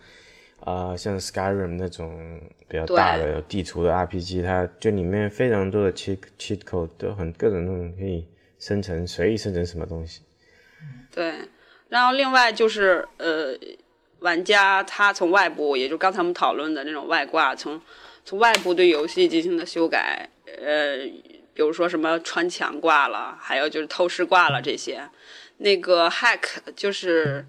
啊、像 Skyrim 那种比较大的有地图的 RPG，它就里面非常多的 cheat cheat code 都很各种那种可以生成随意生成什么东西。对，然后另外就是呃，玩家他从外部，也就刚才我们讨论的那种外挂，从从外部对游戏进行的修改，呃，比如说什么穿墙挂了，还有就是透视挂了这些，那个 hack 就是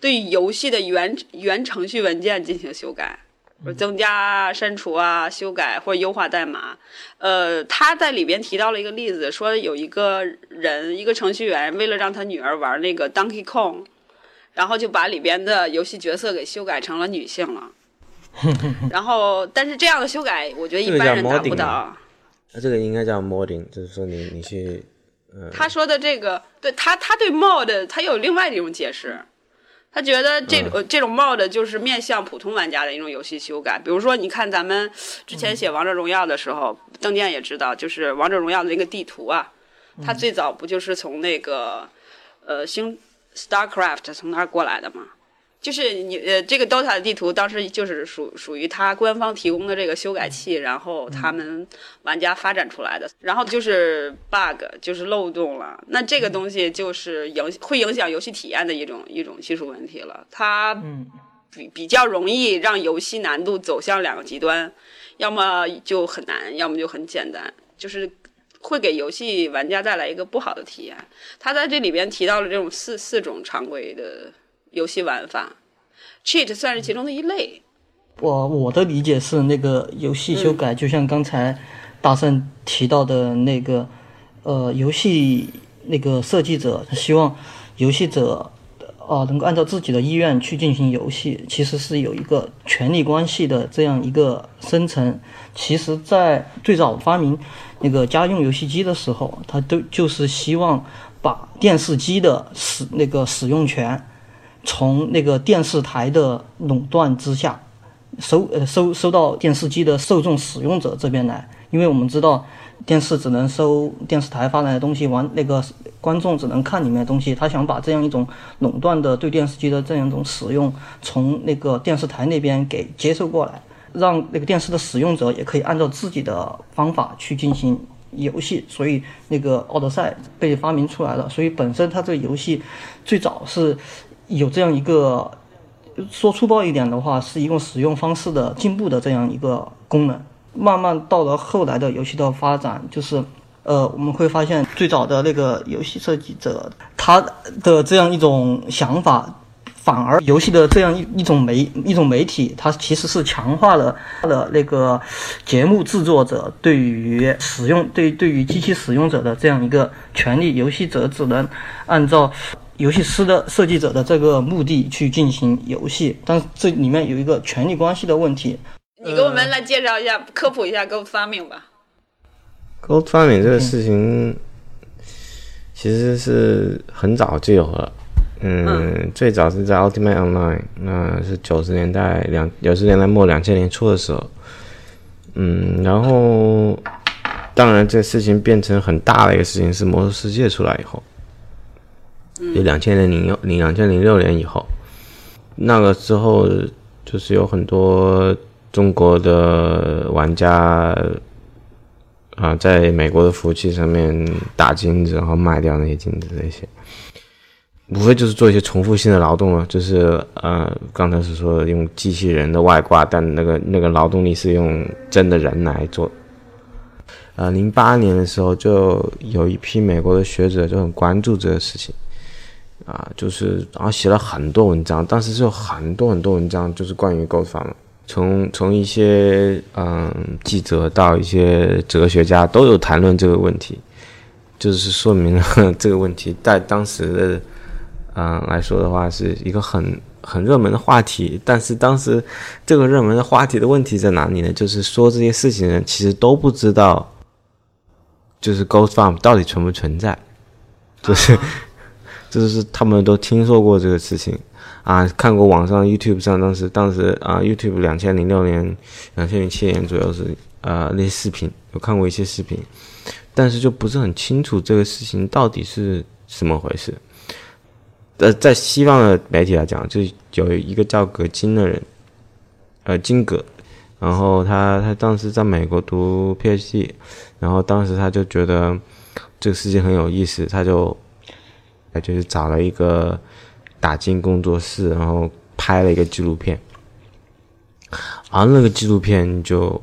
对游戏的原原程序文件进行修改。或者增加、删除啊、修改或者优化代码，呃，他在里边提到了一个例子，说有一个人，一个程序员，为了让他女儿玩那个 Donkey Kong，然后就把里边的游戏角色给修改成了女性了。(laughs) 然后，但是这样的修改，我觉得一般人达不到吗。那这个应该叫 modding，就是说你你去他说的这个，对他，他对 mod 他有另外的一种解释。他觉得这种、呃这种 mod 就是面向普通玩家的一种游戏修改。比如说，你看咱们之前写王者荣耀的时候，邓建也知道，就是王者荣耀的那个地图啊，它最早不就是从那个呃星 StarCraft 从那儿过来的吗？就是你呃，这个 DOTA 的地图当时就是属属于它官方提供的这个修改器，然后他们玩家发展出来的。然后就是 bug，就是漏洞了。那这个东西就是影会影响游戏体验的一种一种技术问题了。它嗯比比较容易让游戏难度走向两个极端，要么就很难，要么就很简单，就是会给游戏玩家带来一个不好的体验。他在这里边提到了这种四四种常规的游戏玩法，cheat 算是其中的一类。我我的理解是，那个游戏修改，就像刚才大圣提到的那个，呃，游戏那个设计者希望游戏者，呃，能够按照自己的意愿去进行游戏，其实是有一个权力关系的这样一个生成。其实，在最早发明那个家用游戏机的时候，他都就是希望把电视机的使那个使用权。从那个电视台的垄断之下，收呃收收到电视机的受众使用者这边来，因为我们知道电视只能收电视台发来的东西，玩那个观众只能看里面的东西。他想把这样一种垄断的对电视机的这样一种使用，从那个电视台那边给接受过来，让那个电视的使用者也可以按照自己的方法去进行游戏。所以那个奥德赛被发明出来了。所以本身它这个游戏最早是。有这样一个说粗暴一点的话，是一种使用方式的进步的这样一个功能。慢慢到了后来的游戏的发展，就是呃，我们会发现最早的那个游戏设计者他的这样一种想法，反而游戏的这样一一种媒一种媒体，它其实是强化了了那个节目制作者对于使用对对于机器使用者的这样一个权利，游戏者只能按照。游戏师的设计者的这个目的去进行游戏，但是这里面有一个权利关系的问题。你给我们来介绍一下、科普一下 Gold Farming 吧。Gold Farming 这个事情其实是很早就有了，嗯，最早是在 Ultimate Online，那是九十年代两九十年代末两千年初的时候。嗯，然后当然这事情变成很大的一个事情是《魔兽世界》出来以后，就两千年零六零两千零六年以后，那个时候就是有很多中国的玩家啊，在美国的服务器上面打金子，然后卖掉那些金子这些。无非就是做一些重复性的劳动了，就是呃，刚才是说用机器人的外挂，但那个那个劳动力是用真的人来做。呃，零八年的时候就有一批美国的学者就很关注这个事情，啊，就是然后写了很多文章，当时是有很多很多文章，就是关于 g o d f a r m 从从一些嗯记者到一些哲学家都有谈论这个问题，就是说明了这个问题在当时的。嗯，来说的话是一个很很热门的话题，但是当时这个热门的话题的问题在哪里呢？就是说这些事情的人其实都不知道，就是 Ghost Farm 到底存不存在，就是就是他们都听说过这个事情。啊，看过网上 YouTube 上当时当时啊 YouTube 两千零六年、两千零七年左右是呃那些视频有看过一些视频，但是就不是很清楚这个事情到底是什么回事。呃，在西方的媒体来讲，就有一个叫葛金的人，呃，金葛，然后他他当时在美国读 PhD，然后当时他就觉得这个事情很有意思，他就，就是找了一个打金工作室，然后拍了一个纪录片，而那个纪录片就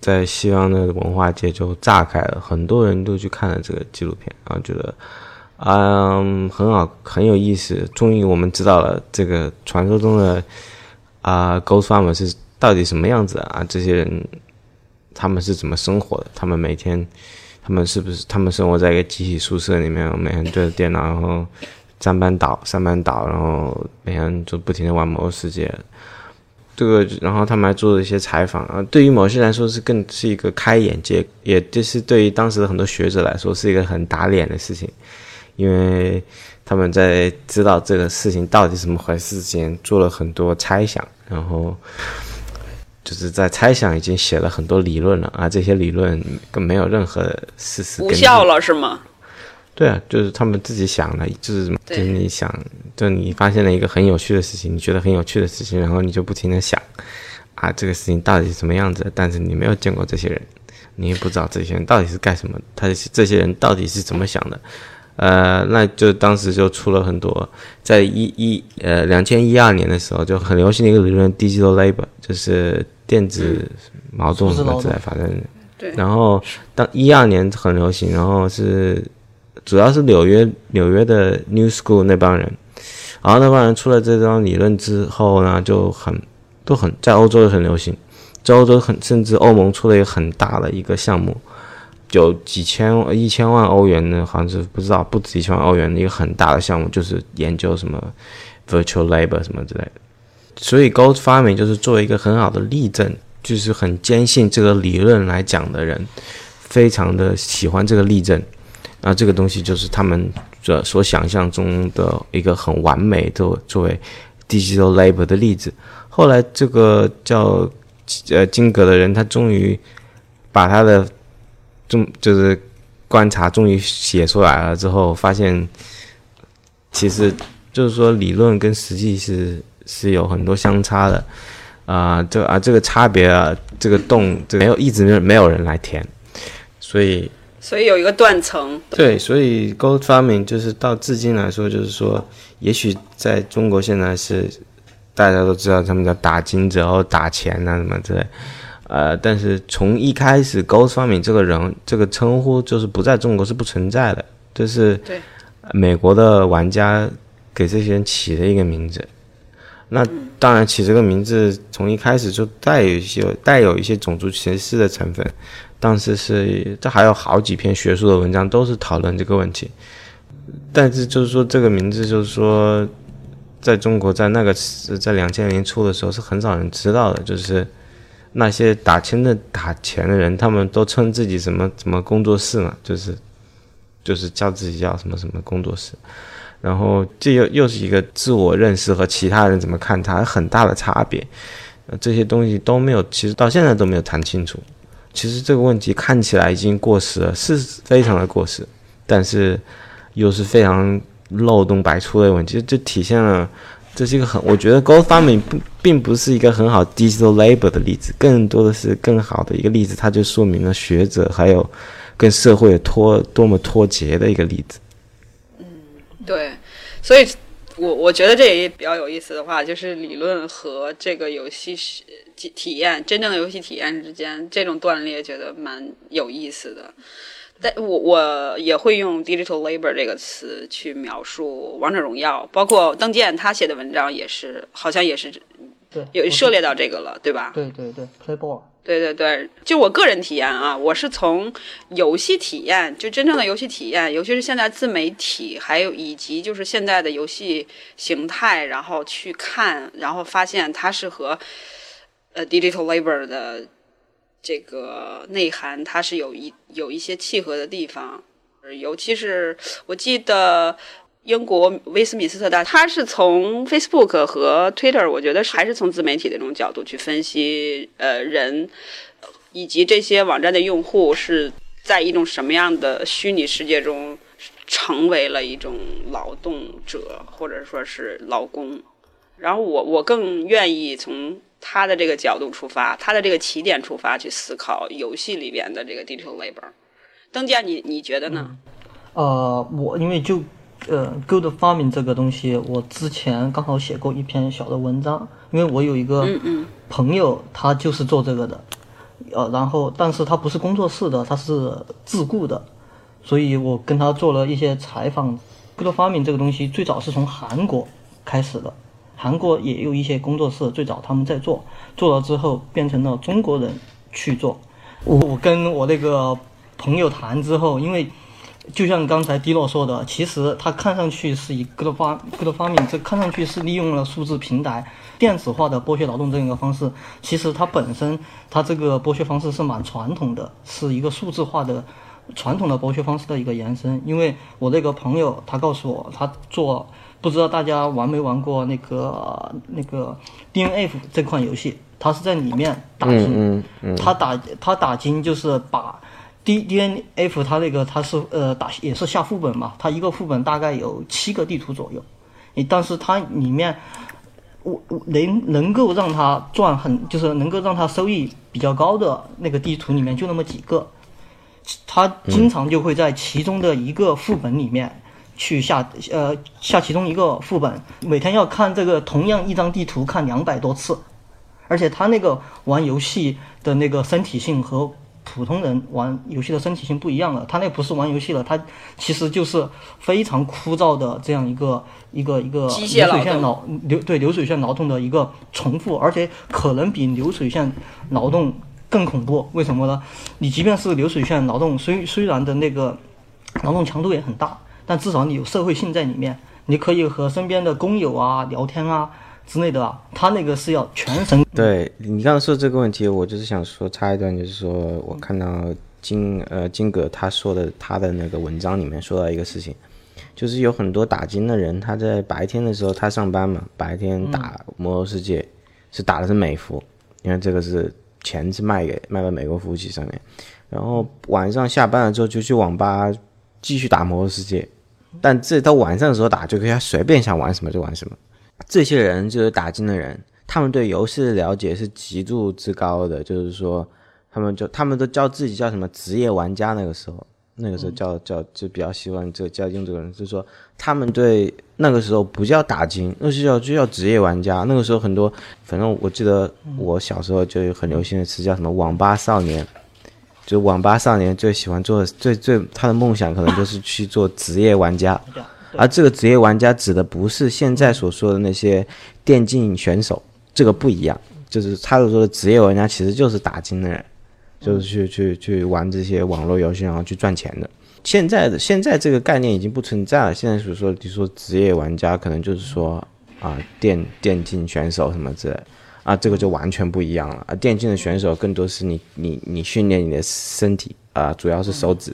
在西方的文化界就炸开了，很多人都去看了这个纪录片，然后觉得。嗯，很好，很有意思。终于我们知道了这个传说中的啊，Ghost Farm 是到底什么样子啊？这些人他们是怎么生活的？他们每天，他们是不是他们生活在一个集体宿舍里面？每天对着电脑，然后上班倒，上班倒，然后每天就不停的玩魔兽世界。这个，然后他们还做了一些采访啊。对于某些来说是更是一个开眼界，也就是对于当时的很多学者来说是一个很打脸的事情。因为他们在知道这个事情到底怎么回事之前，做了很多猜想，然后就是在猜想已经写了很多理论了啊，这些理论更没有任何事实无效了是吗？对啊，就是他们自己想的，就是就是你想，就你发现了一个很有趣的事情，你觉得很有趣的事情，然后你就不停的想啊，这个事情到底是什么样子？但是你没有见过这些人，你也不知道这些人到底是干什么，他这些人到底是怎么想的。呃，那就当时就出了很多，在一一呃两千一二年的时候就很流行的一个理论，digital labor，就是电子毛重什么之类，反正对。然后当一二年很流行，然后是主要是纽约纽约的 New School 那帮人，然后那帮人出了这张理论之后呢，就很都很在欧洲也很流行，在欧洲很甚至欧盟出了一个很大的一个项目。有几千一千万欧元呢，好像是不知道不止一千万欧元的一个很大的项目，就是研究什么 virtual labor 什么之类的。所以 Gold 发明就是作为一个很好的例证，就是很坚信这个理论来讲的人，非常的喜欢这个例证。那这个东西就是他们所所想象中的一个很完美的作为 digital labor 的例子。后来这个叫呃金格的人，他终于把他的终就是观察，终于写出来了之后，发现其实就是说理论跟实际是是有很多相差的啊，这啊这个差别啊，这个洞这没有一直没有没有人来填，所以所以有一个断层。对，所以 Gold Farming 就是到至今来说，就是说，也许在中国现在是大家都知道他们叫打金子，然后打钱啊什么之类。呃，但是从一开始，Ghost Farming 这个人这个称呼就是不在中国是不存在的，这是美国的玩家给这些人起的一个名字。那当然起这个名字从一开始就带有一些带有一些种族歧视的成分，当时是这还有好几篇学术的文章都是讨论这个问题。但是就是说这个名字就是说，在中国在那个在两千年初的时候是很少人知道的，就是。那些打钱的打钱的人，他们都称自己什么什么工作室嘛，就是，就是叫自己叫什么什么工作室。然后这又又是一个自我认识和其他人怎么看他很大的差别，呃，这些东西都没有，其实到现在都没有谈清楚。其实这个问题看起来已经过时了，是非常的过时，但是又是非常漏洞百出的问题，就体现了这是一个很，我觉得 Go farming 并并不是一个很好 digital labor 的例子，更多的是更好的一个例子，它就说明了学者还有跟社会脱多么脱节的一个例子。对，所以，我我觉得这也比较有意思的话，就是理论和这个游戏体体验，真正的游戏体验之间这种断裂，觉得蛮有意思的。但我我也会用 digital labor 这个词去描述王者荣耀，包括邓健他写的文章也是，好像也是对有涉猎到这个了，对吧？对对对，Playboy。对对对，就我个人体验啊，我是从游戏体验，就真正的游戏体验，尤其是现在自媒体，还有以及就是现在的游戏形态，然后去看，然后发现它是和呃 digital labor 的这个内涵，它是有一有一些契合的地方，尤其是我记得。英国威斯敏斯特大，他是从 Facebook 和 Twitter，我觉得还是从自媒体的这种角度去分析，呃，人以及这些网站的用户是在一种什么样的虚拟世界中成为了一种劳动者，或者说是劳工。然后我我更愿意从他的这个角度出发，他的这个起点出发去思考游戏里边的这个 digital labor。邓健，你你觉得呢？呃，我因为就。呃，Good Farming 这个东西，我之前刚好写过一篇小的文章，因为我有一个朋友，他就是做这个的，呃，然后但是他不是工作室的，他是自雇的，所以我跟他做了一些采访。Good Farming 这个东西最早是从韩国开始的，韩国也有一些工作室，最早他们在做，做了之后变成了中国人去做。我我跟我那个朋友谈之后，因为。就像刚才迪洛说的，其实它看上去是一个方各个方面，这看上去是利用了数字平台电子化的剥削劳动这样一个方式。其实它本身，它这个剥削方式是蛮传统的，是一个数字化的传统的剥削方式的一个延伸。因为我那个朋友他告诉我，他做不知道大家玩没玩过那个那个 DNF 这款游戏，他是在里面打金，他打他打金就是把。D D N F 它那个它是呃打也是下副本嘛，它一个副本大概有七个地图左右，你但是它里面我我能能够让它赚很就是能够让它收益比较高的那个地图里面就那么几个，他经常就会在其中的一个副本里面去下呃下其中一个副本，每天要看这个同样一张地图看两百多次，而且他那个玩游戏的那个身体性和。普通人玩游戏的身体性不一样了，他那不是玩游戏了，他其实就是非常枯燥的这样一个一个一个流水线劳流对流水线劳动的一个重复，而且可能比流水线劳动更恐怖。为什么呢？你即便是流水线劳动，虽虽然的那个劳动强度也很大，但至少你有社会性在里面，你可以和身边的工友啊聊天啊。之类的，他那个是要全程。对你刚刚说这个问题，我就是想说插一段，就是说我看到金呃金哥他说的他的那个文章里面说到一个事情，就是有很多打金的人，他在白天的时候他上班嘛，白天打魔兽世界是打的是美服，因为这个是钱是卖给卖到美国服务器上面，然后晚上下班了之后就去网吧继续打魔兽世界，但这到晚上的时候打就可以随便想玩什么就玩什么。这些人就是打金的人，他们对游戏的了解是极度之高的。就是说，他们就他们都叫自己叫什么职业玩家。那个时候，那个时候叫叫就比较喜欢这叫用这个人，就是说他们对那个时候不叫打金，那是叫就叫职业玩家。那个时候很多，反正我记得我小时候就有很流行的词叫什么网吧少年，就网吧少年最喜欢做最最他的梦想可能就是去做职业玩家。而这个职业玩家指的不是现在所说的那些电竞选手，这个不一样。就是他所说的职业玩家，其实就是打金的人，就是去去去玩这些网络游戏，然后去赚钱的。现在的现在这个概念已经不存在了。现在所说的，比如说职业玩家，可能就是说啊电电竞选手什么之类，啊这个就完全不一样了。啊电竞的选手更多是你你你训练你的身体啊，主要是手指，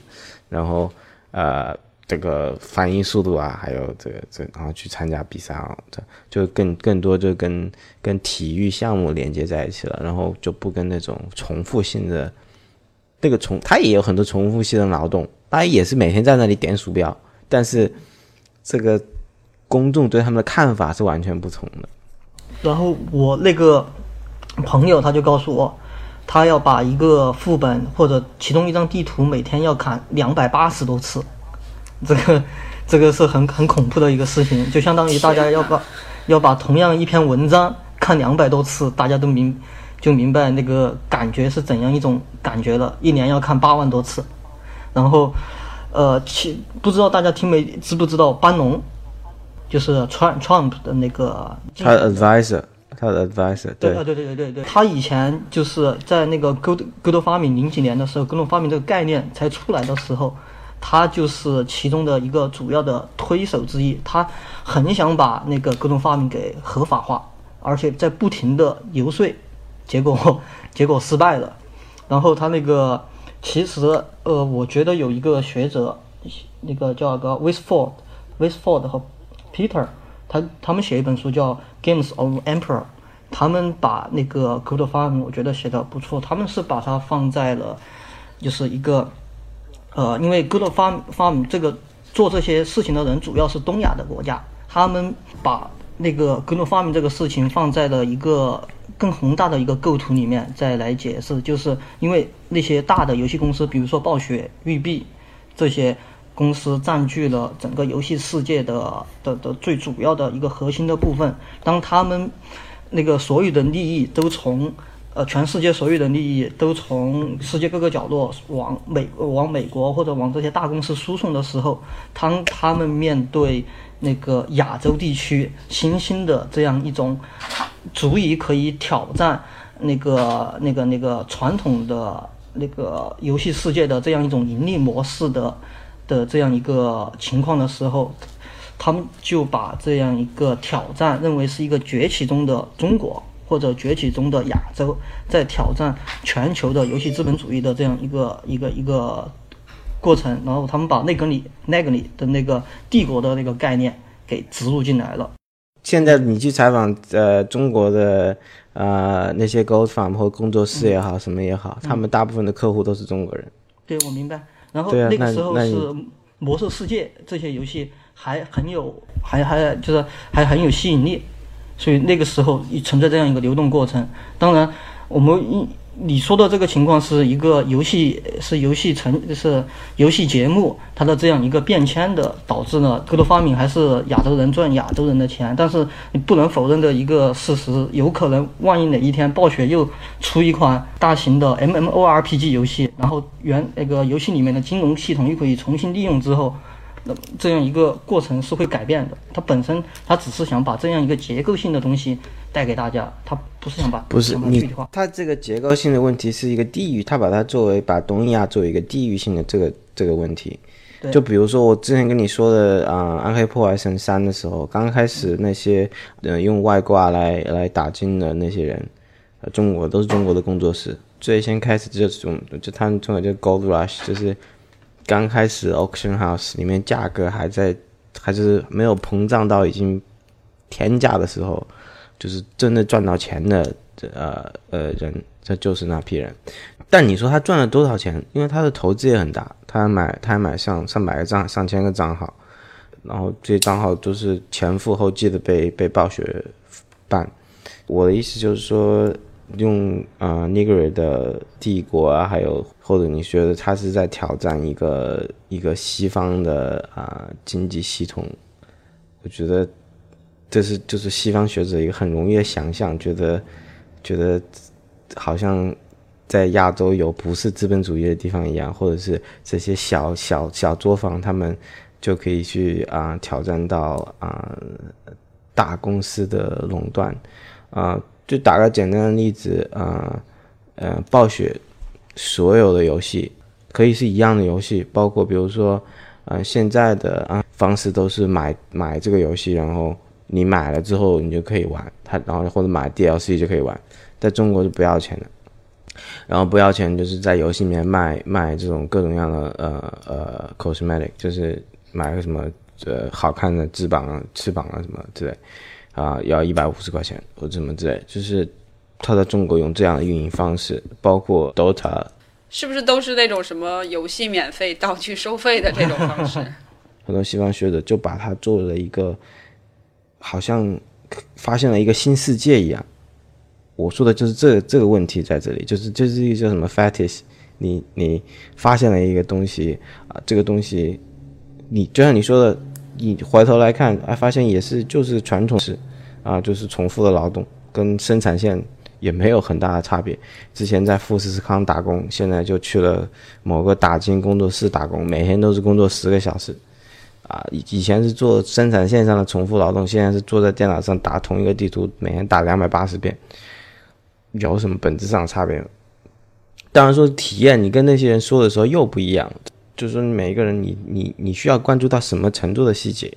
然后呃。这个反应速度啊，还有这个这，然后去参加比赛啊，这就更更多就跟跟体育项目连接在一起了，然后就不跟那种重复性的那个重，他也有很多重复性的劳动，他也是每天在那里点鼠标，但是这个公众对他们的看法是完全不同的。然后我那个朋友他就告诉我，他要把一个副本或者其中一张地图每天要砍两百八十多次。这个，这个是很很恐怖的一个事情，就相当于大家要把要把同样一篇文章看两百多次，大家都明就明白那个感觉是怎样一种感觉了。一年要看八万多次，然后，呃，其不知道大家听没知不知道班农，就是 Trump Trump 的那个他的 advisor，他的 advisor，对对对对对对，他以前就是在那个 Good Good Farming 零几年的时候，Good Farming 这个概念才出来的时候。他就是其中的一个主要的推手之一，他很想把那个各种发明给合法化，而且在不停的游说，结 (laughs) 果结果失败了。然后他那个其实呃，我觉得有一个学者，那个叫个 Wesford，Wesford 和 Peter，他他们写一本书叫《Games of Emperor》，他们把那个 Good Farming 我觉得写的不错，他们是把它放在了就是一个。呃，因为 Good Farm Farm 这个做这些事情的人主要是东亚的国家，他们把那个 Good Farm 这个事情放在了一个更宏大的一个构图里面再来解释，就是因为那些大的游戏公司，比如说暴雪、育碧这些公司占据了整个游戏世界的的的最主要的一个核心的部分，当他们那个所有的利益都从呃，全世界所有的利益都从世界各个角落往美往美国或者往这些大公司输送的时候，当他们面对那个亚洲地区新兴的这样一种足以可以挑战那个那个那个传统的那个游戏世界的这样一种盈利模式的的这样一个情况的时候，他们就把这样一个挑战认为是一个崛起中的中国。或者崛起中的亚洲，在挑战全球的游戏资本主义的这样一个一个一个过程，然后他们把内格里内格里的那个帝国的那个概念给植入进来了。现在你去采访呃中国的呃那些 Gold Farm 或工作室也好，什么也好，他们大部分的客户都是中国人。对，我明白。然后那个时候是魔兽世界这些游戏还很有，还还就是还很有吸引力。所以那个时候存在这样一个流动过程。当然，我们你说的这个情况是一个游戏是游戏成是游戏节目它的这样一个变迁的，导致了各多发明还是亚洲人赚亚洲人的钱。但是你不能否认的一个事实，有可能万一哪一天暴雪又出一款大型的 MMORPG 游戏，然后原那个游戏里面的金融系统又可以重新利用之后。那这样一个过程是会改变的。它本身，它只是想把这样一个结构性的东西带给大家，它不是想把不是你它这个结构性的问题是一个地域，它把它作为把东亚作为一个地域性的这个这个问题。就比如说我之前跟你说的啊，《暗黑破坏神三》的时候，刚开始那些呃用外挂来来打金的那些人，呃，中国都是中国的工作室，最先开始这种就他们中国就 Gold Rush，就是。刚开始 auction house 里面价格还在，还是没有膨胀到已经天价的时候，就是真的赚到钱的，呃呃人，这就是那批人。但你说他赚了多少钱？因为他的投资也很大，他还买他还买上上百个账上千个账号，然后这些账号都是前赴后继的被被暴雪办。我的意思就是说。用啊 n e g r 的帝国啊，还有或者你觉得他是在挑战一个一个西方的啊经济系统？我觉得这是就是西方学者一个很容易的想象，觉得觉得好像在亚洲有不是资本主义的地方一样，或者是这些小小小作坊，他们就可以去啊挑战到啊大公司的垄断啊。就打个简单的例子啊，呃，暴雪所有的游戏可以是一样的游戏，包括比如说，呃，现在的啊方式都是买买这个游戏，然后你买了之后你就可以玩它，然后或者买 DLC 就可以玩，在中国是不要钱的，然后不要钱就是在游戏里面卖卖这种各种各样的呃呃 cosmetic，就是买个什么呃好看的翅膀啊、翅膀啊什么之类，啊，要一百五十块钱或者什么之类，就是他在中国用这样的运营方式，包括 DOTA，是不是都是那种什么游戏免费、道具收费的这种方式？(laughs) 很多西方学者就把它做了一个，好像发现了一个新世界一样。我说的就是这这个问题在这里，就是就是一个叫什么 fetish，你你发现了一个东西啊，这个东西，你就像你说的，你回头来看，哎，发现也是就是传统式，啊，就是重复的劳动，跟生产线也没有很大的差别。之前在富士康打工，现在就去了某个打金工作室打工，每天都是工作十个小时。啊，以以前是做生产线上的重复劳动，现在是坐在电脑上打同一个地图，每天打两百八十遍，有什么本质上的差别？当然说体验，你跟那些人说的时候又不一样，就是说每一个人，你你你需要关注到什么程度的细节。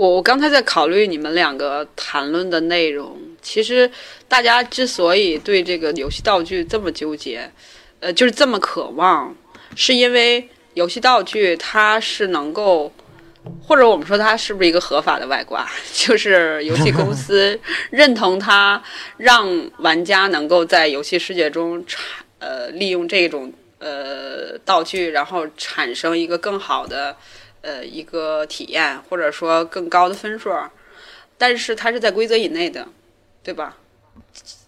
我我刚才在考虑你们两个谈论的内容，其实大家之所以对这个游戏道具这么纠结，呃，就是这么渴望，是因为。游戏道具它是能够，或者我们说它是不是一个合法的外挂？(laughs) 就是游戏公司 (laughs) 认同它，让玩家能够在游戏世界中产呃利用这种呃道具，然后产生一个更好的呃一个体验，或者说更高的分数。但是它是在规则以内的，对吧？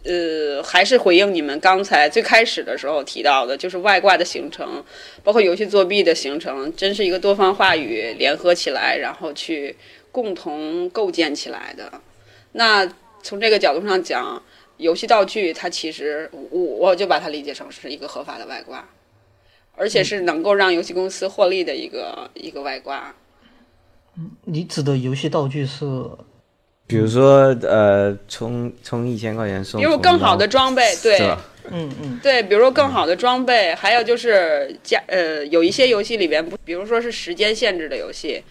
呃，还是回应你们刚才最开始的时候提到的，就是外挂的形成，包括游戏作弊的形成，真是一个多方话语联合起来，然后去共同构建起来的。那从这个角度上讲，游戏道具它其实我我就把它理解成是一个合法的外挂，而且是能够让游戏公司获利的一个一个外挂。你指的游戏道具是？比如说，呃，充充一千块钱送，比如更好的装备，对，嗯嗯，对，比如说更好的装备，还有就是加，呃，有一些游戏里边不，比如说是时间限制的游戏，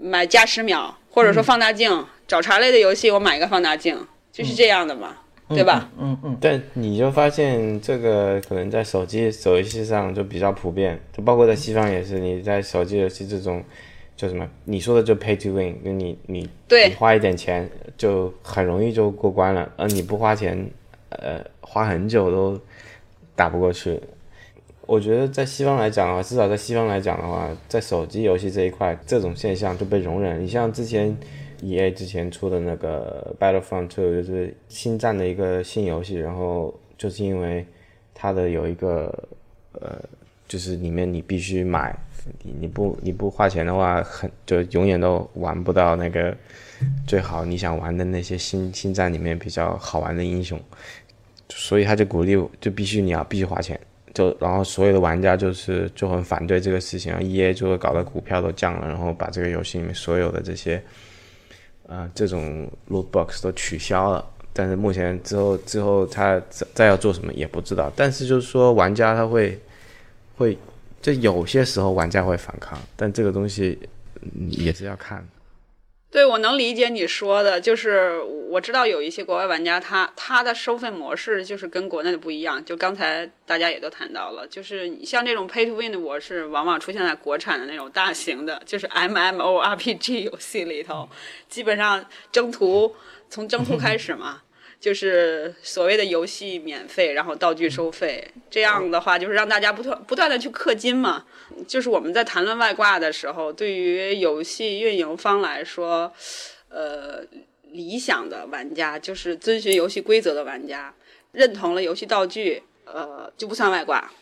买加十秒，或者说放大镜，找茬类的游戏，我买一个放大镜，就是这样的嘛，对吧？嗯嗯。但你就发现这个可能在手机手游戏上就比较普遍，就包括在西方也是，你在手机游戏这种。就什么？你说的就 pay to win，就你你你花一点钱就很容易就过关了，而你不花钱，呃，花很久都打不过去。我觉得在西方来讲的话，至少在西方来讲的话，在手机游戏这一块，这种现象就被容忍。你像之前 E A 之前出的那个 Battlefront 2就是星战的一个新游戏，然后就是因为它的有一个呃，就是里面你必须买。你不你不花钱的话，很就永远都玩不到那个最好你想玩的那些星星战里面比较好玩的英雄，所以他就鼓励就必须你要必须花钱，就然后所有的玩家就是就很反对这个事情，然后 E A 就会搞得股票都降了，然后把这个游戏里面所有的这些啊这种 loot box 都取消了，但是目前之后之后他再再要做什么也不知道，但是就是说玩家他会会。就有些时候玩家会反抗，但这个东西也是要看。对，我能理解你说的，就是我知道有一些国外玩家，他他的收费模式就是跟国内的不一样。就刚才大家也都谈到了，就是像这种 pay to win 的模式，往往出现在国产的那种大型的，就是 M M O R P G 游戏里头，基本上征途从征途开始嘛。就是所谓的游戏免费，然后道具收费，这样的话就是让大家不断不断的去氪金嘛。就是我们在谈论外挂的时候，对于游戏运营方来说，呃，理想的玩家就是遵循游戏规则的玩家，认同了游戏道具，呃，就不算外挂。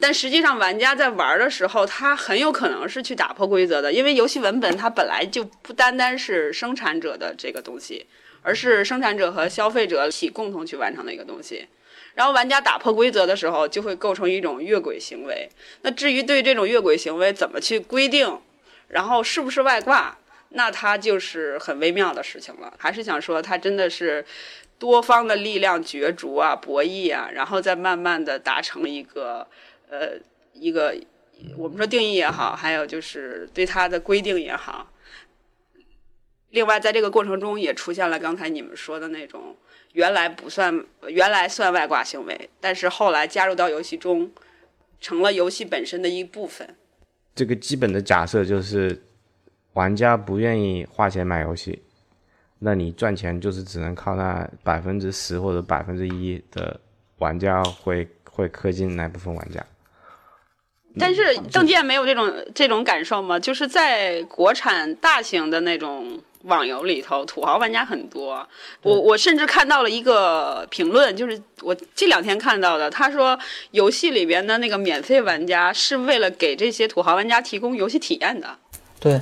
但实际上，玩家在玩的时候，他很有可能是去打破规则的，因为游戏文本它本来就不单单是生产者的这个东西。而是生产者和消费者一起共同去完成的一个东西，然后玩家打破规则的时候，就会构成一种越轨行为。那至于对这种越轨行为怎么去规定，然后是不是外挂，那它就是很微妙的事情了。还是想说，它真的是多方的力量角逐啊、博弈啊，然后再慢慢的达成一个呃一个我们说定义也好，还有就是对它的规定也好。另外，在这个过程中也出现了刚才你们说的那种原来不算、原来算外挂行为，但是后来加入到游戏中，成了游戏本身的一部分。这个基本的假设就是玩家不愿意花钱买游戏，那你赚钱就是只能靠那百分之十或者百分之一的玩家会会氪金那部分玩家。但是邓建没有这种这种感受吗？就是在国产大型的那种网游里头，土豪玩家很多。我我甚至看到了一个评论，就是我这两天看到的，他说游戏里边的那个免费玩家是为了给这些土豪玩家提供游戏体验的。对，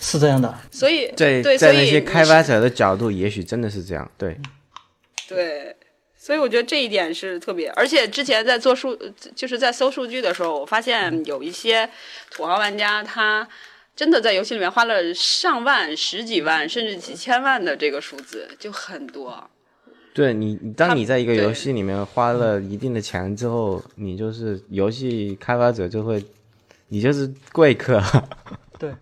是这样的。所以在对，在那些所以你开发者的角度，也许真的是这样。对，对，所以我觉得这一点是特别，而且之前在做数，就是在搜数据的时候，我发现有一些土豪玩家，他真的在游戏里面花了上万、十几万，甚至几千万的这个数字，就很多。对你，当你在一个游戏里面花了一定的钱之后，你就是游戏开发者就会，你就是贵客。(laughs) 对，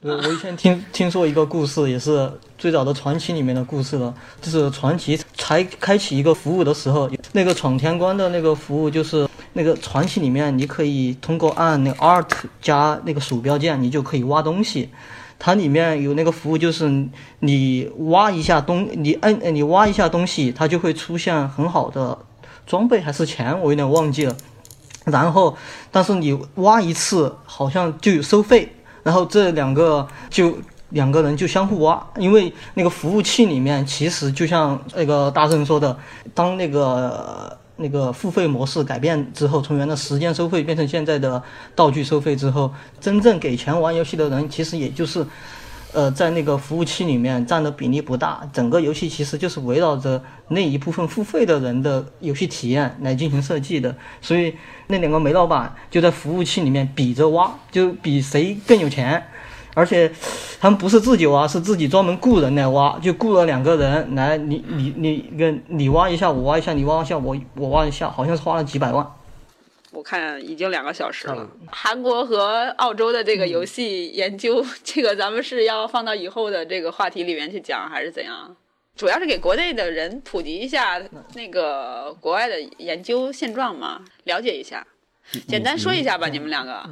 我，我以前听听说一个故事，也是最早的传奇里面的故事了。就是传奇才开启一个服务的时候，那个闯天关的那个服务，就是那个传奇里面，你可以通过按那个 Alt 加那个鼠标键，你就可以挖东西。它里面有那个服务，就是你挖一下东，你按呃你挖一下东西，它就会出现很好的装备还是钱，我有点忘记了。然后，但是你挖一次好像就有收费，然后这两个就两个人就相互挖，因为那个服务器里面其实就像那个大圣说的，当那个那个付费模式改变之后，从原来的时间收费变成现在的道具收费之后，真正给钱玩游戏的人其实也就是。呃，在那个服务器里面占的比例不大，整个游戏其实就是围绕着那一部分付费的人的游戏体验来进行设计的，所以那两个煤老板就在服务器里面比着挖，就比谁更有钱，而且他们不是自己挖，是自己专门雇人来挖，就雇了两个人来，你你你跟你挖一下，我挖一下，你挖一下，我我挖一下，好像是花了几百万。我看已经两个小时了。韩国和澳洲的这个游戏研究，(laughs) 这个咱们是要放到以后的这个话题里面去讲，还是怎样？主要是给国内的人普及一下那个国外的研究现状嘛，了解一下。简单说一下吧，你们两个。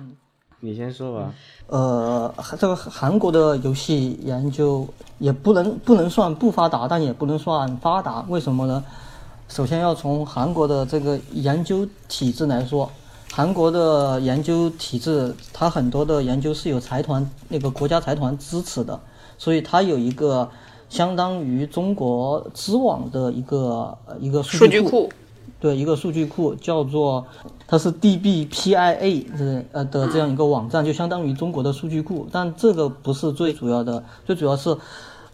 你先说吧。呃，这个韩国的游戏研究也不能不能算不发达，但也不能算发达。为什么呢？首先要从韩国的这个研究体制来说，韩国的研究体制，它很多的研究是有财团那个国家财团支持的，所以它有一个相当于中国知网的一个呃一个数据据库。对，一个数据库叫做它是 DBPIA 这呃的这样一个网站，就相当于中国的数据库。但这个不是最主要的，最主要是，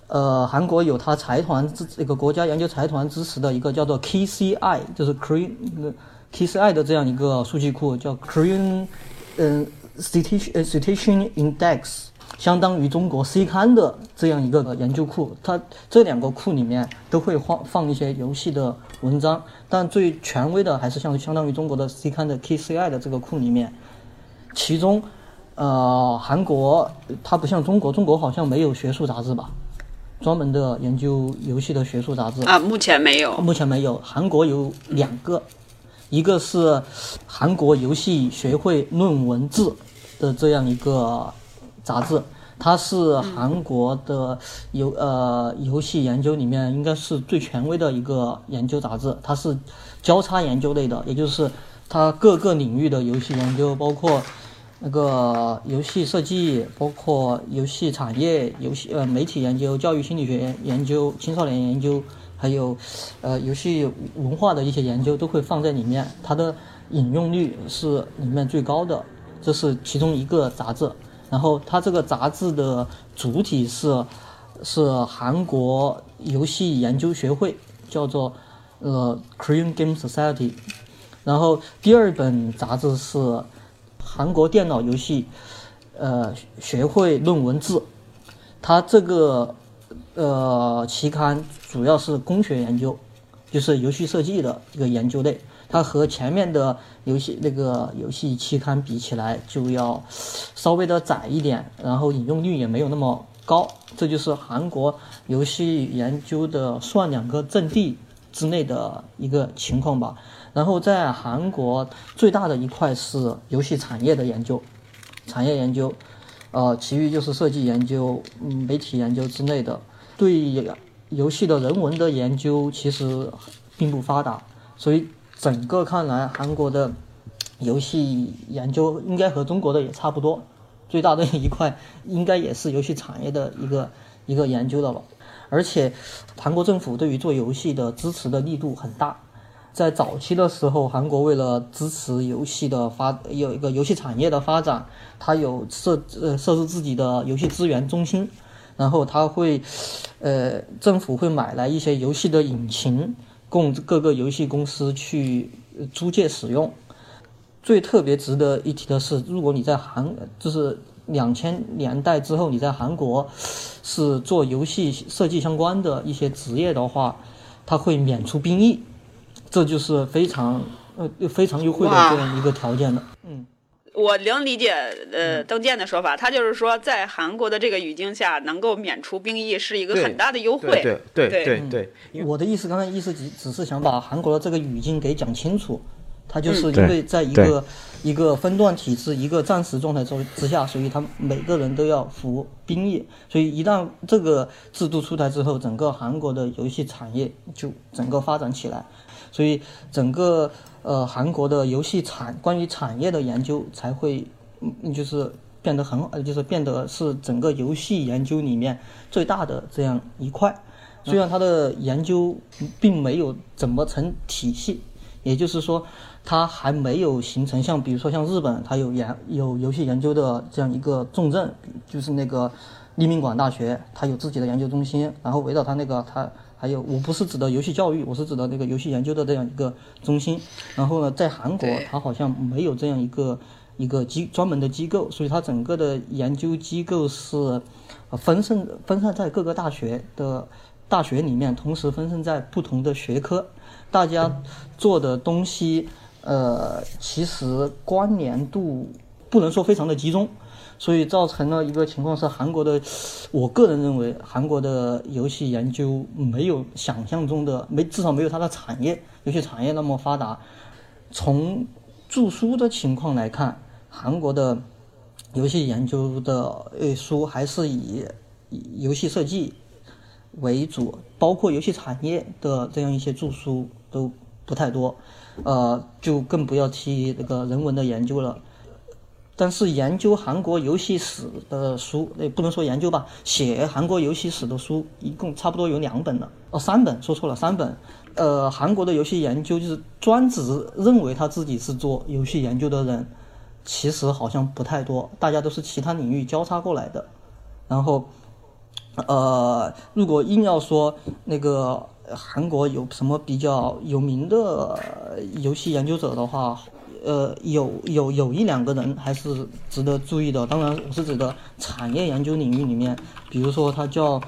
呃，韩国有它财团支这个国家研究财团支持的一个叫做 KCI，就是 Korean KCI 的这样一个数据库，叫 Korean 嗯 Citation Citation Index。相当于中国 C 刊的这样一个研究库，它这两个库里面都会放放一些游戏的文章，但最权威的还是像相当于中国的 C 刊的 KCI 的这个库里面。其中，呃，韩国它不像中国，中国好像没有学术杂志吧，专门的研究游戏的学术杂志。啊，目前没有。目前没有，韩国有两个，一个是韩国游戏学会论文志的这样一个杂志，它是韩国的游呃游戏研究里面应该是最权威的一个研究杂志，它是交叉研究类的，也就是它各个领域的游戏研究，包括那个游戏设计，包括游戏产业、游戏呃媒体研究、教育心理学研究、青少年研究，还有呃游戏文化的一些研究都会放在里面，它的引用率是里面最高的，这是其中一个杂志。然后它这个杂志的主体是是韩国游戏研究学会，叫做呃 Korean Game Society。然后第二本杂志是韩国电脑游戏呃学会论文志，它这个呃期刊主要是工学研究，就是游戏设计的一个研究类。它和前面的游戏那个游戏期刊比起来，就要稍微的窄一点，然后引用率也没有那么高。这就是韩国游戏研究的算两个阵地之内的一个情况吧。然后在韩国最大的一块是游戏产业的研究，产业研究，呃，其余就是设计研究、嗯，媒体研究之类的。对游戏的人文的研究其实并不发达，所以整个看来，韩国的游戏研究应该和中国的也差不多。最大的一块应该也是游戏产业的一个 (laughs) 一个研究的吧。而且，韩国政府对于做游戏的支持的力度很大。在早期的时候，韩国为了支持游戏的发，有一个游戏产业的发展，它有设呃设置自己的游戏资源中心，然后它会，呃，政府会买来一些游戏的引擎，供各个游戏公司去租借使用。最特别值得一提的是，如果你在韩，就是两千年代之后你在韩国是做游戏设计相关的一些职业的话，它会免除兵役。这就是非常呃非常优惠的这样一个条件了。嗯，我能理解呃邓健的说法，他就是说在韩国的这个语境下，能够免除兵役是一个很大的优惠。对对对对对。我的意思刚才意思只只是想把韩国的这个语境给讲清楚。他就是因为在一个一个分段体制、一个战时状态之之下，所以他每个人都要服兵役。所以一旦这个制度出台之后，整个韩国的游戏产业就整个发展起来。所以整个呃韩国的游戏产关于产业的研究才会，嗯就是变得很呃就是变得是整个游戏研究里面最大的这样一块。虽然它的研究并没有怎么成体系，也就是说它还没有形成像比如说像日本，它有研有游戏研究的这样一个重镇，就是那个立命馆大学，它有自己的研究中心，然后围绕它那个它。还有，我不是指的游戏教育，我是指的那个游戏研究的这样一个中心。然后呢，在韩国，它好像没有这样一个一个机专门的机构，所以它整个的研究机构是分散分散在各个大学的大学里面，同时分散在不同的学科，大家做的东西，呃，其实关联度不能说非常的集中。所以造成了一个情况是，韩国的，我个人认为，韩国的游戏研究没有想象中的没，至少没有它的产业游戏产业那么发达。从著书的情况来看，韩国的游戏研究的呃书还是以游戏设计为主，包括游戏产业的这样一些著书都不太多，呃，就更不要提那个人文的研究了。但是研究韩国游戏史的书，也不能说研究吧，写韩国游戏史的书一共差不多有两本了，哦，三本，说错了，三本。呃，韩国的游戏研究就是专职认为他自己是做游戏研究的人，其实好像不太多，大家都是其他领域交叉过来的。然后，呃，如果硬要说那个韩国有什么比较有名的游戏研究者的话。呃，有有有一两个人还是值得注意的。当然，我是指的产业研究领域里面，比如说他叫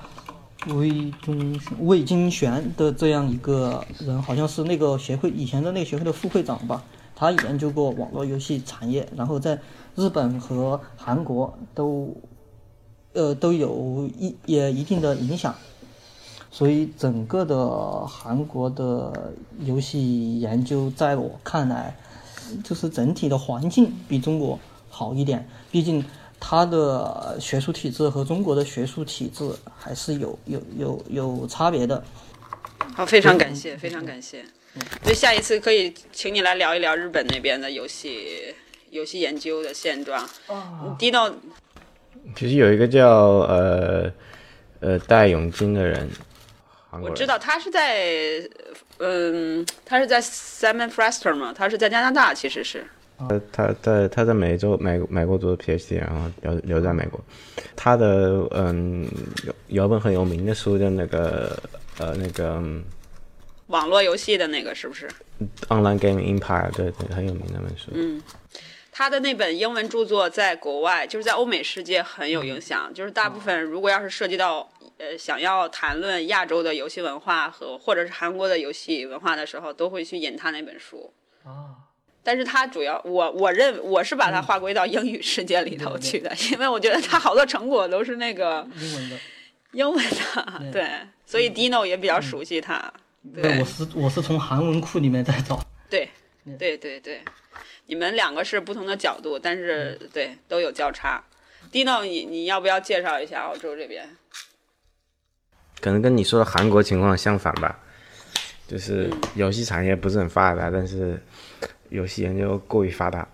魏金魏金玄的这样一个人，好像是那个协会以前的那个协会的副会长吧。他研究过网络游戏产业，然后在日本和韩国都呃都有一也一定的影响。所以，整个的韩国的游戏研究，在我看来。就是整体的环境比中国好一点，毕竟它的学术体制和中国的学术体制还是有有有有差别的。好，非常感谢，非常感谢。所以下一次可以请你来聊一聊日本那边的游戏游戏研究的现状。哦。低到，其实有一个叫呃呃戴永金的人。我知道他是在，嗯，他是在 Simon Fraser 嘛，他是在加拿大，其实是。呃，他在他在美洲美美国读的 PhD，然后留留在美国。他的嗯有有本很有名的书，叫那个呃那个网络游戏的那个是不是？Online Gaming Empire，对对，很有名那本书。嗯，他的那本英文著作在国外，就是在欧美世界很有影响，就是大部分如果要是涉及到。呃，想要谈论亚洲的游戏文化和或者是韩国的游戏文化的时候，都会去引他那本书。啊，但是他主要我我认我是把它划归到英语世界里头去的，因为我觉得他好多成果都是那个英文的，英文的，对，所以 Dino 也比较熟悉他。对，我是我是从韩文库里面在找。(laughs) 对，对对对。你们两个是不同的角度，但是对都有交叉。Dino，你你要不要介绍一下澳洲这边？可能跟你说的韩国情况相反吧，就是游戏产业不是很发达，但是游戏研究过于发达，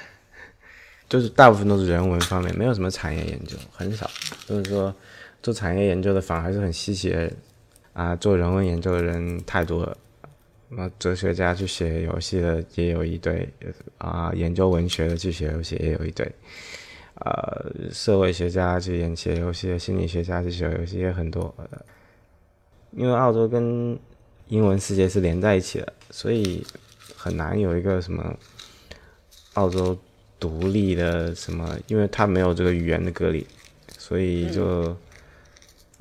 (laughs) 就是大部分都是人文方面，没有什么产业研究，很少。就是说做产业研究的反而还是很稀奇的啊，做人文研究的人太多了。那哲学家去写游戏的也有一堆啊，研究文学的去写游戏也有一堆。呃，社会学家去演写游戏，心理学家去写游戏也很多。因为澳洲跟英文世界是连在一起的，所以很难有一个什么澳洲独立的什么，因为它没有这个语言的隔离，所以就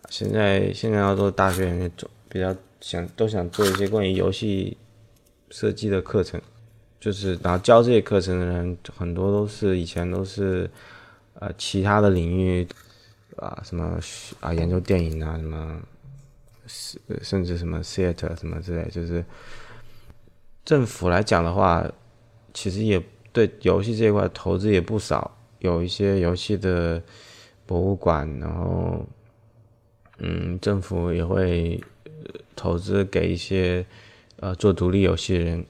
现在现在澳洲大学里面做比较想都想做一些关于游戏设计的课程，就是然后教这些课程的人很多都是以前都是。呃，其他的领域啊，什么啊，研究电影啊，什么，甚甚至什么 theater 什么之类，就是政府来讲的话，其实也对游戏这一块投资也不少，有一些游戏的博物馆，然后，嗯，政府也会投资给一些呃做独立游戏的人，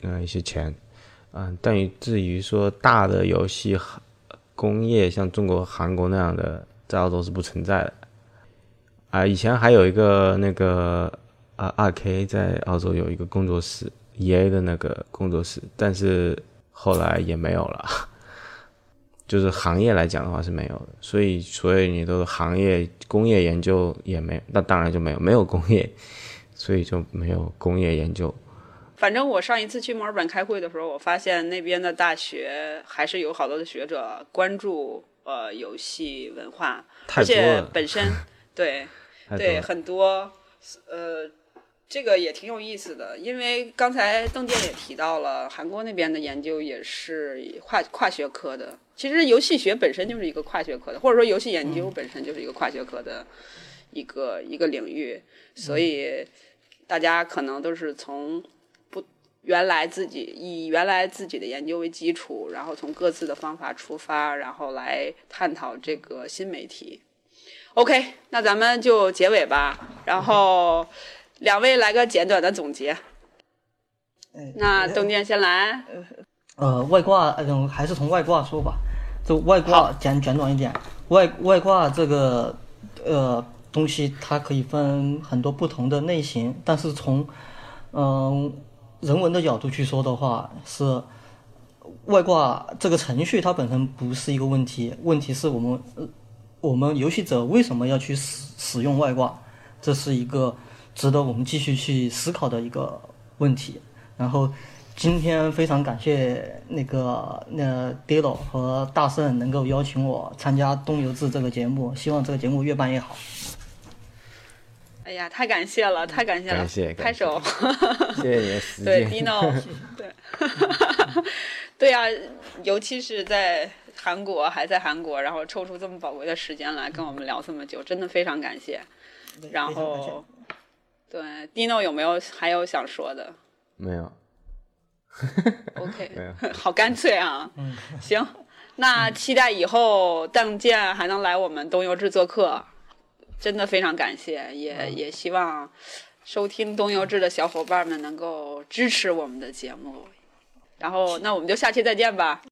嗯一些钱，嗯，但至于说大的游戏行。工业像中国、韩国那样的，在澳洲是不存在的。啊，以前还有一个那个啊，二 K 在澳洲有一个工作室，E A 的那个工作室，但是后来也没有了。就是行业来讲的话是没有的，所以所以你的行业工业研究也没，那当然就没有，没有工业，所以就没有工业研究。反正我上一次去墨尔本开会的时候，我发现那边的大学还是有好多的学者关注呃游戏文化，而且本身 (laughs) 对对很多呃这个也挺有意思的，因为刚才邓健也提到了，韩国那边的研究也是跨跨学科的。其实游戏学本身就是一个跨学科的，或者说游戏研究本身就是一个跨学科的一个一个领域，所以大家可能都是从。原来自己以原来自己的研究为基础，然后从各自的方法出发，然后来探讨这个新媒体。OK，那咱们就结尾吧。然后 (laughs) 两位来个简短的总结。那邓健先来。呃，外挂，嗯，还是从外挂说吧。就外挂简简短一点。外外挂这个呃东西，它可以分很多不同的类型，但是从嗯。人文的角度去说的话，是外挂这个程序它本身不是一个问题，问题是我们我们游戏者为什么要去使使用外挂，这是一个值得我们继续去思考的一个问题。然后今天非常感谢那个那 Dilo 和大圣能够邀请我参加东游志这个节目，希望这个节目越办越好。哎呀，太感谢了，太感谢了，感谢，拍手，(laughs) 谢谢你的时间。对，Dino，(laughs) 对，(laughs) 对呀，尤其是在韩国，还在韩国，然后抽出这么宝贵的时间来跟我们聊这么久，真的非常感谢。然后，对，Dino 有没有还有想说的？没有。OK，没有，好干脆啊。嗯，行，那期待以后邓健还能来我们东游制做客。真的非常感谢，也也希望收听东游志的小伙伴们能够支持我们的节目，然后那我们就下期再见吧。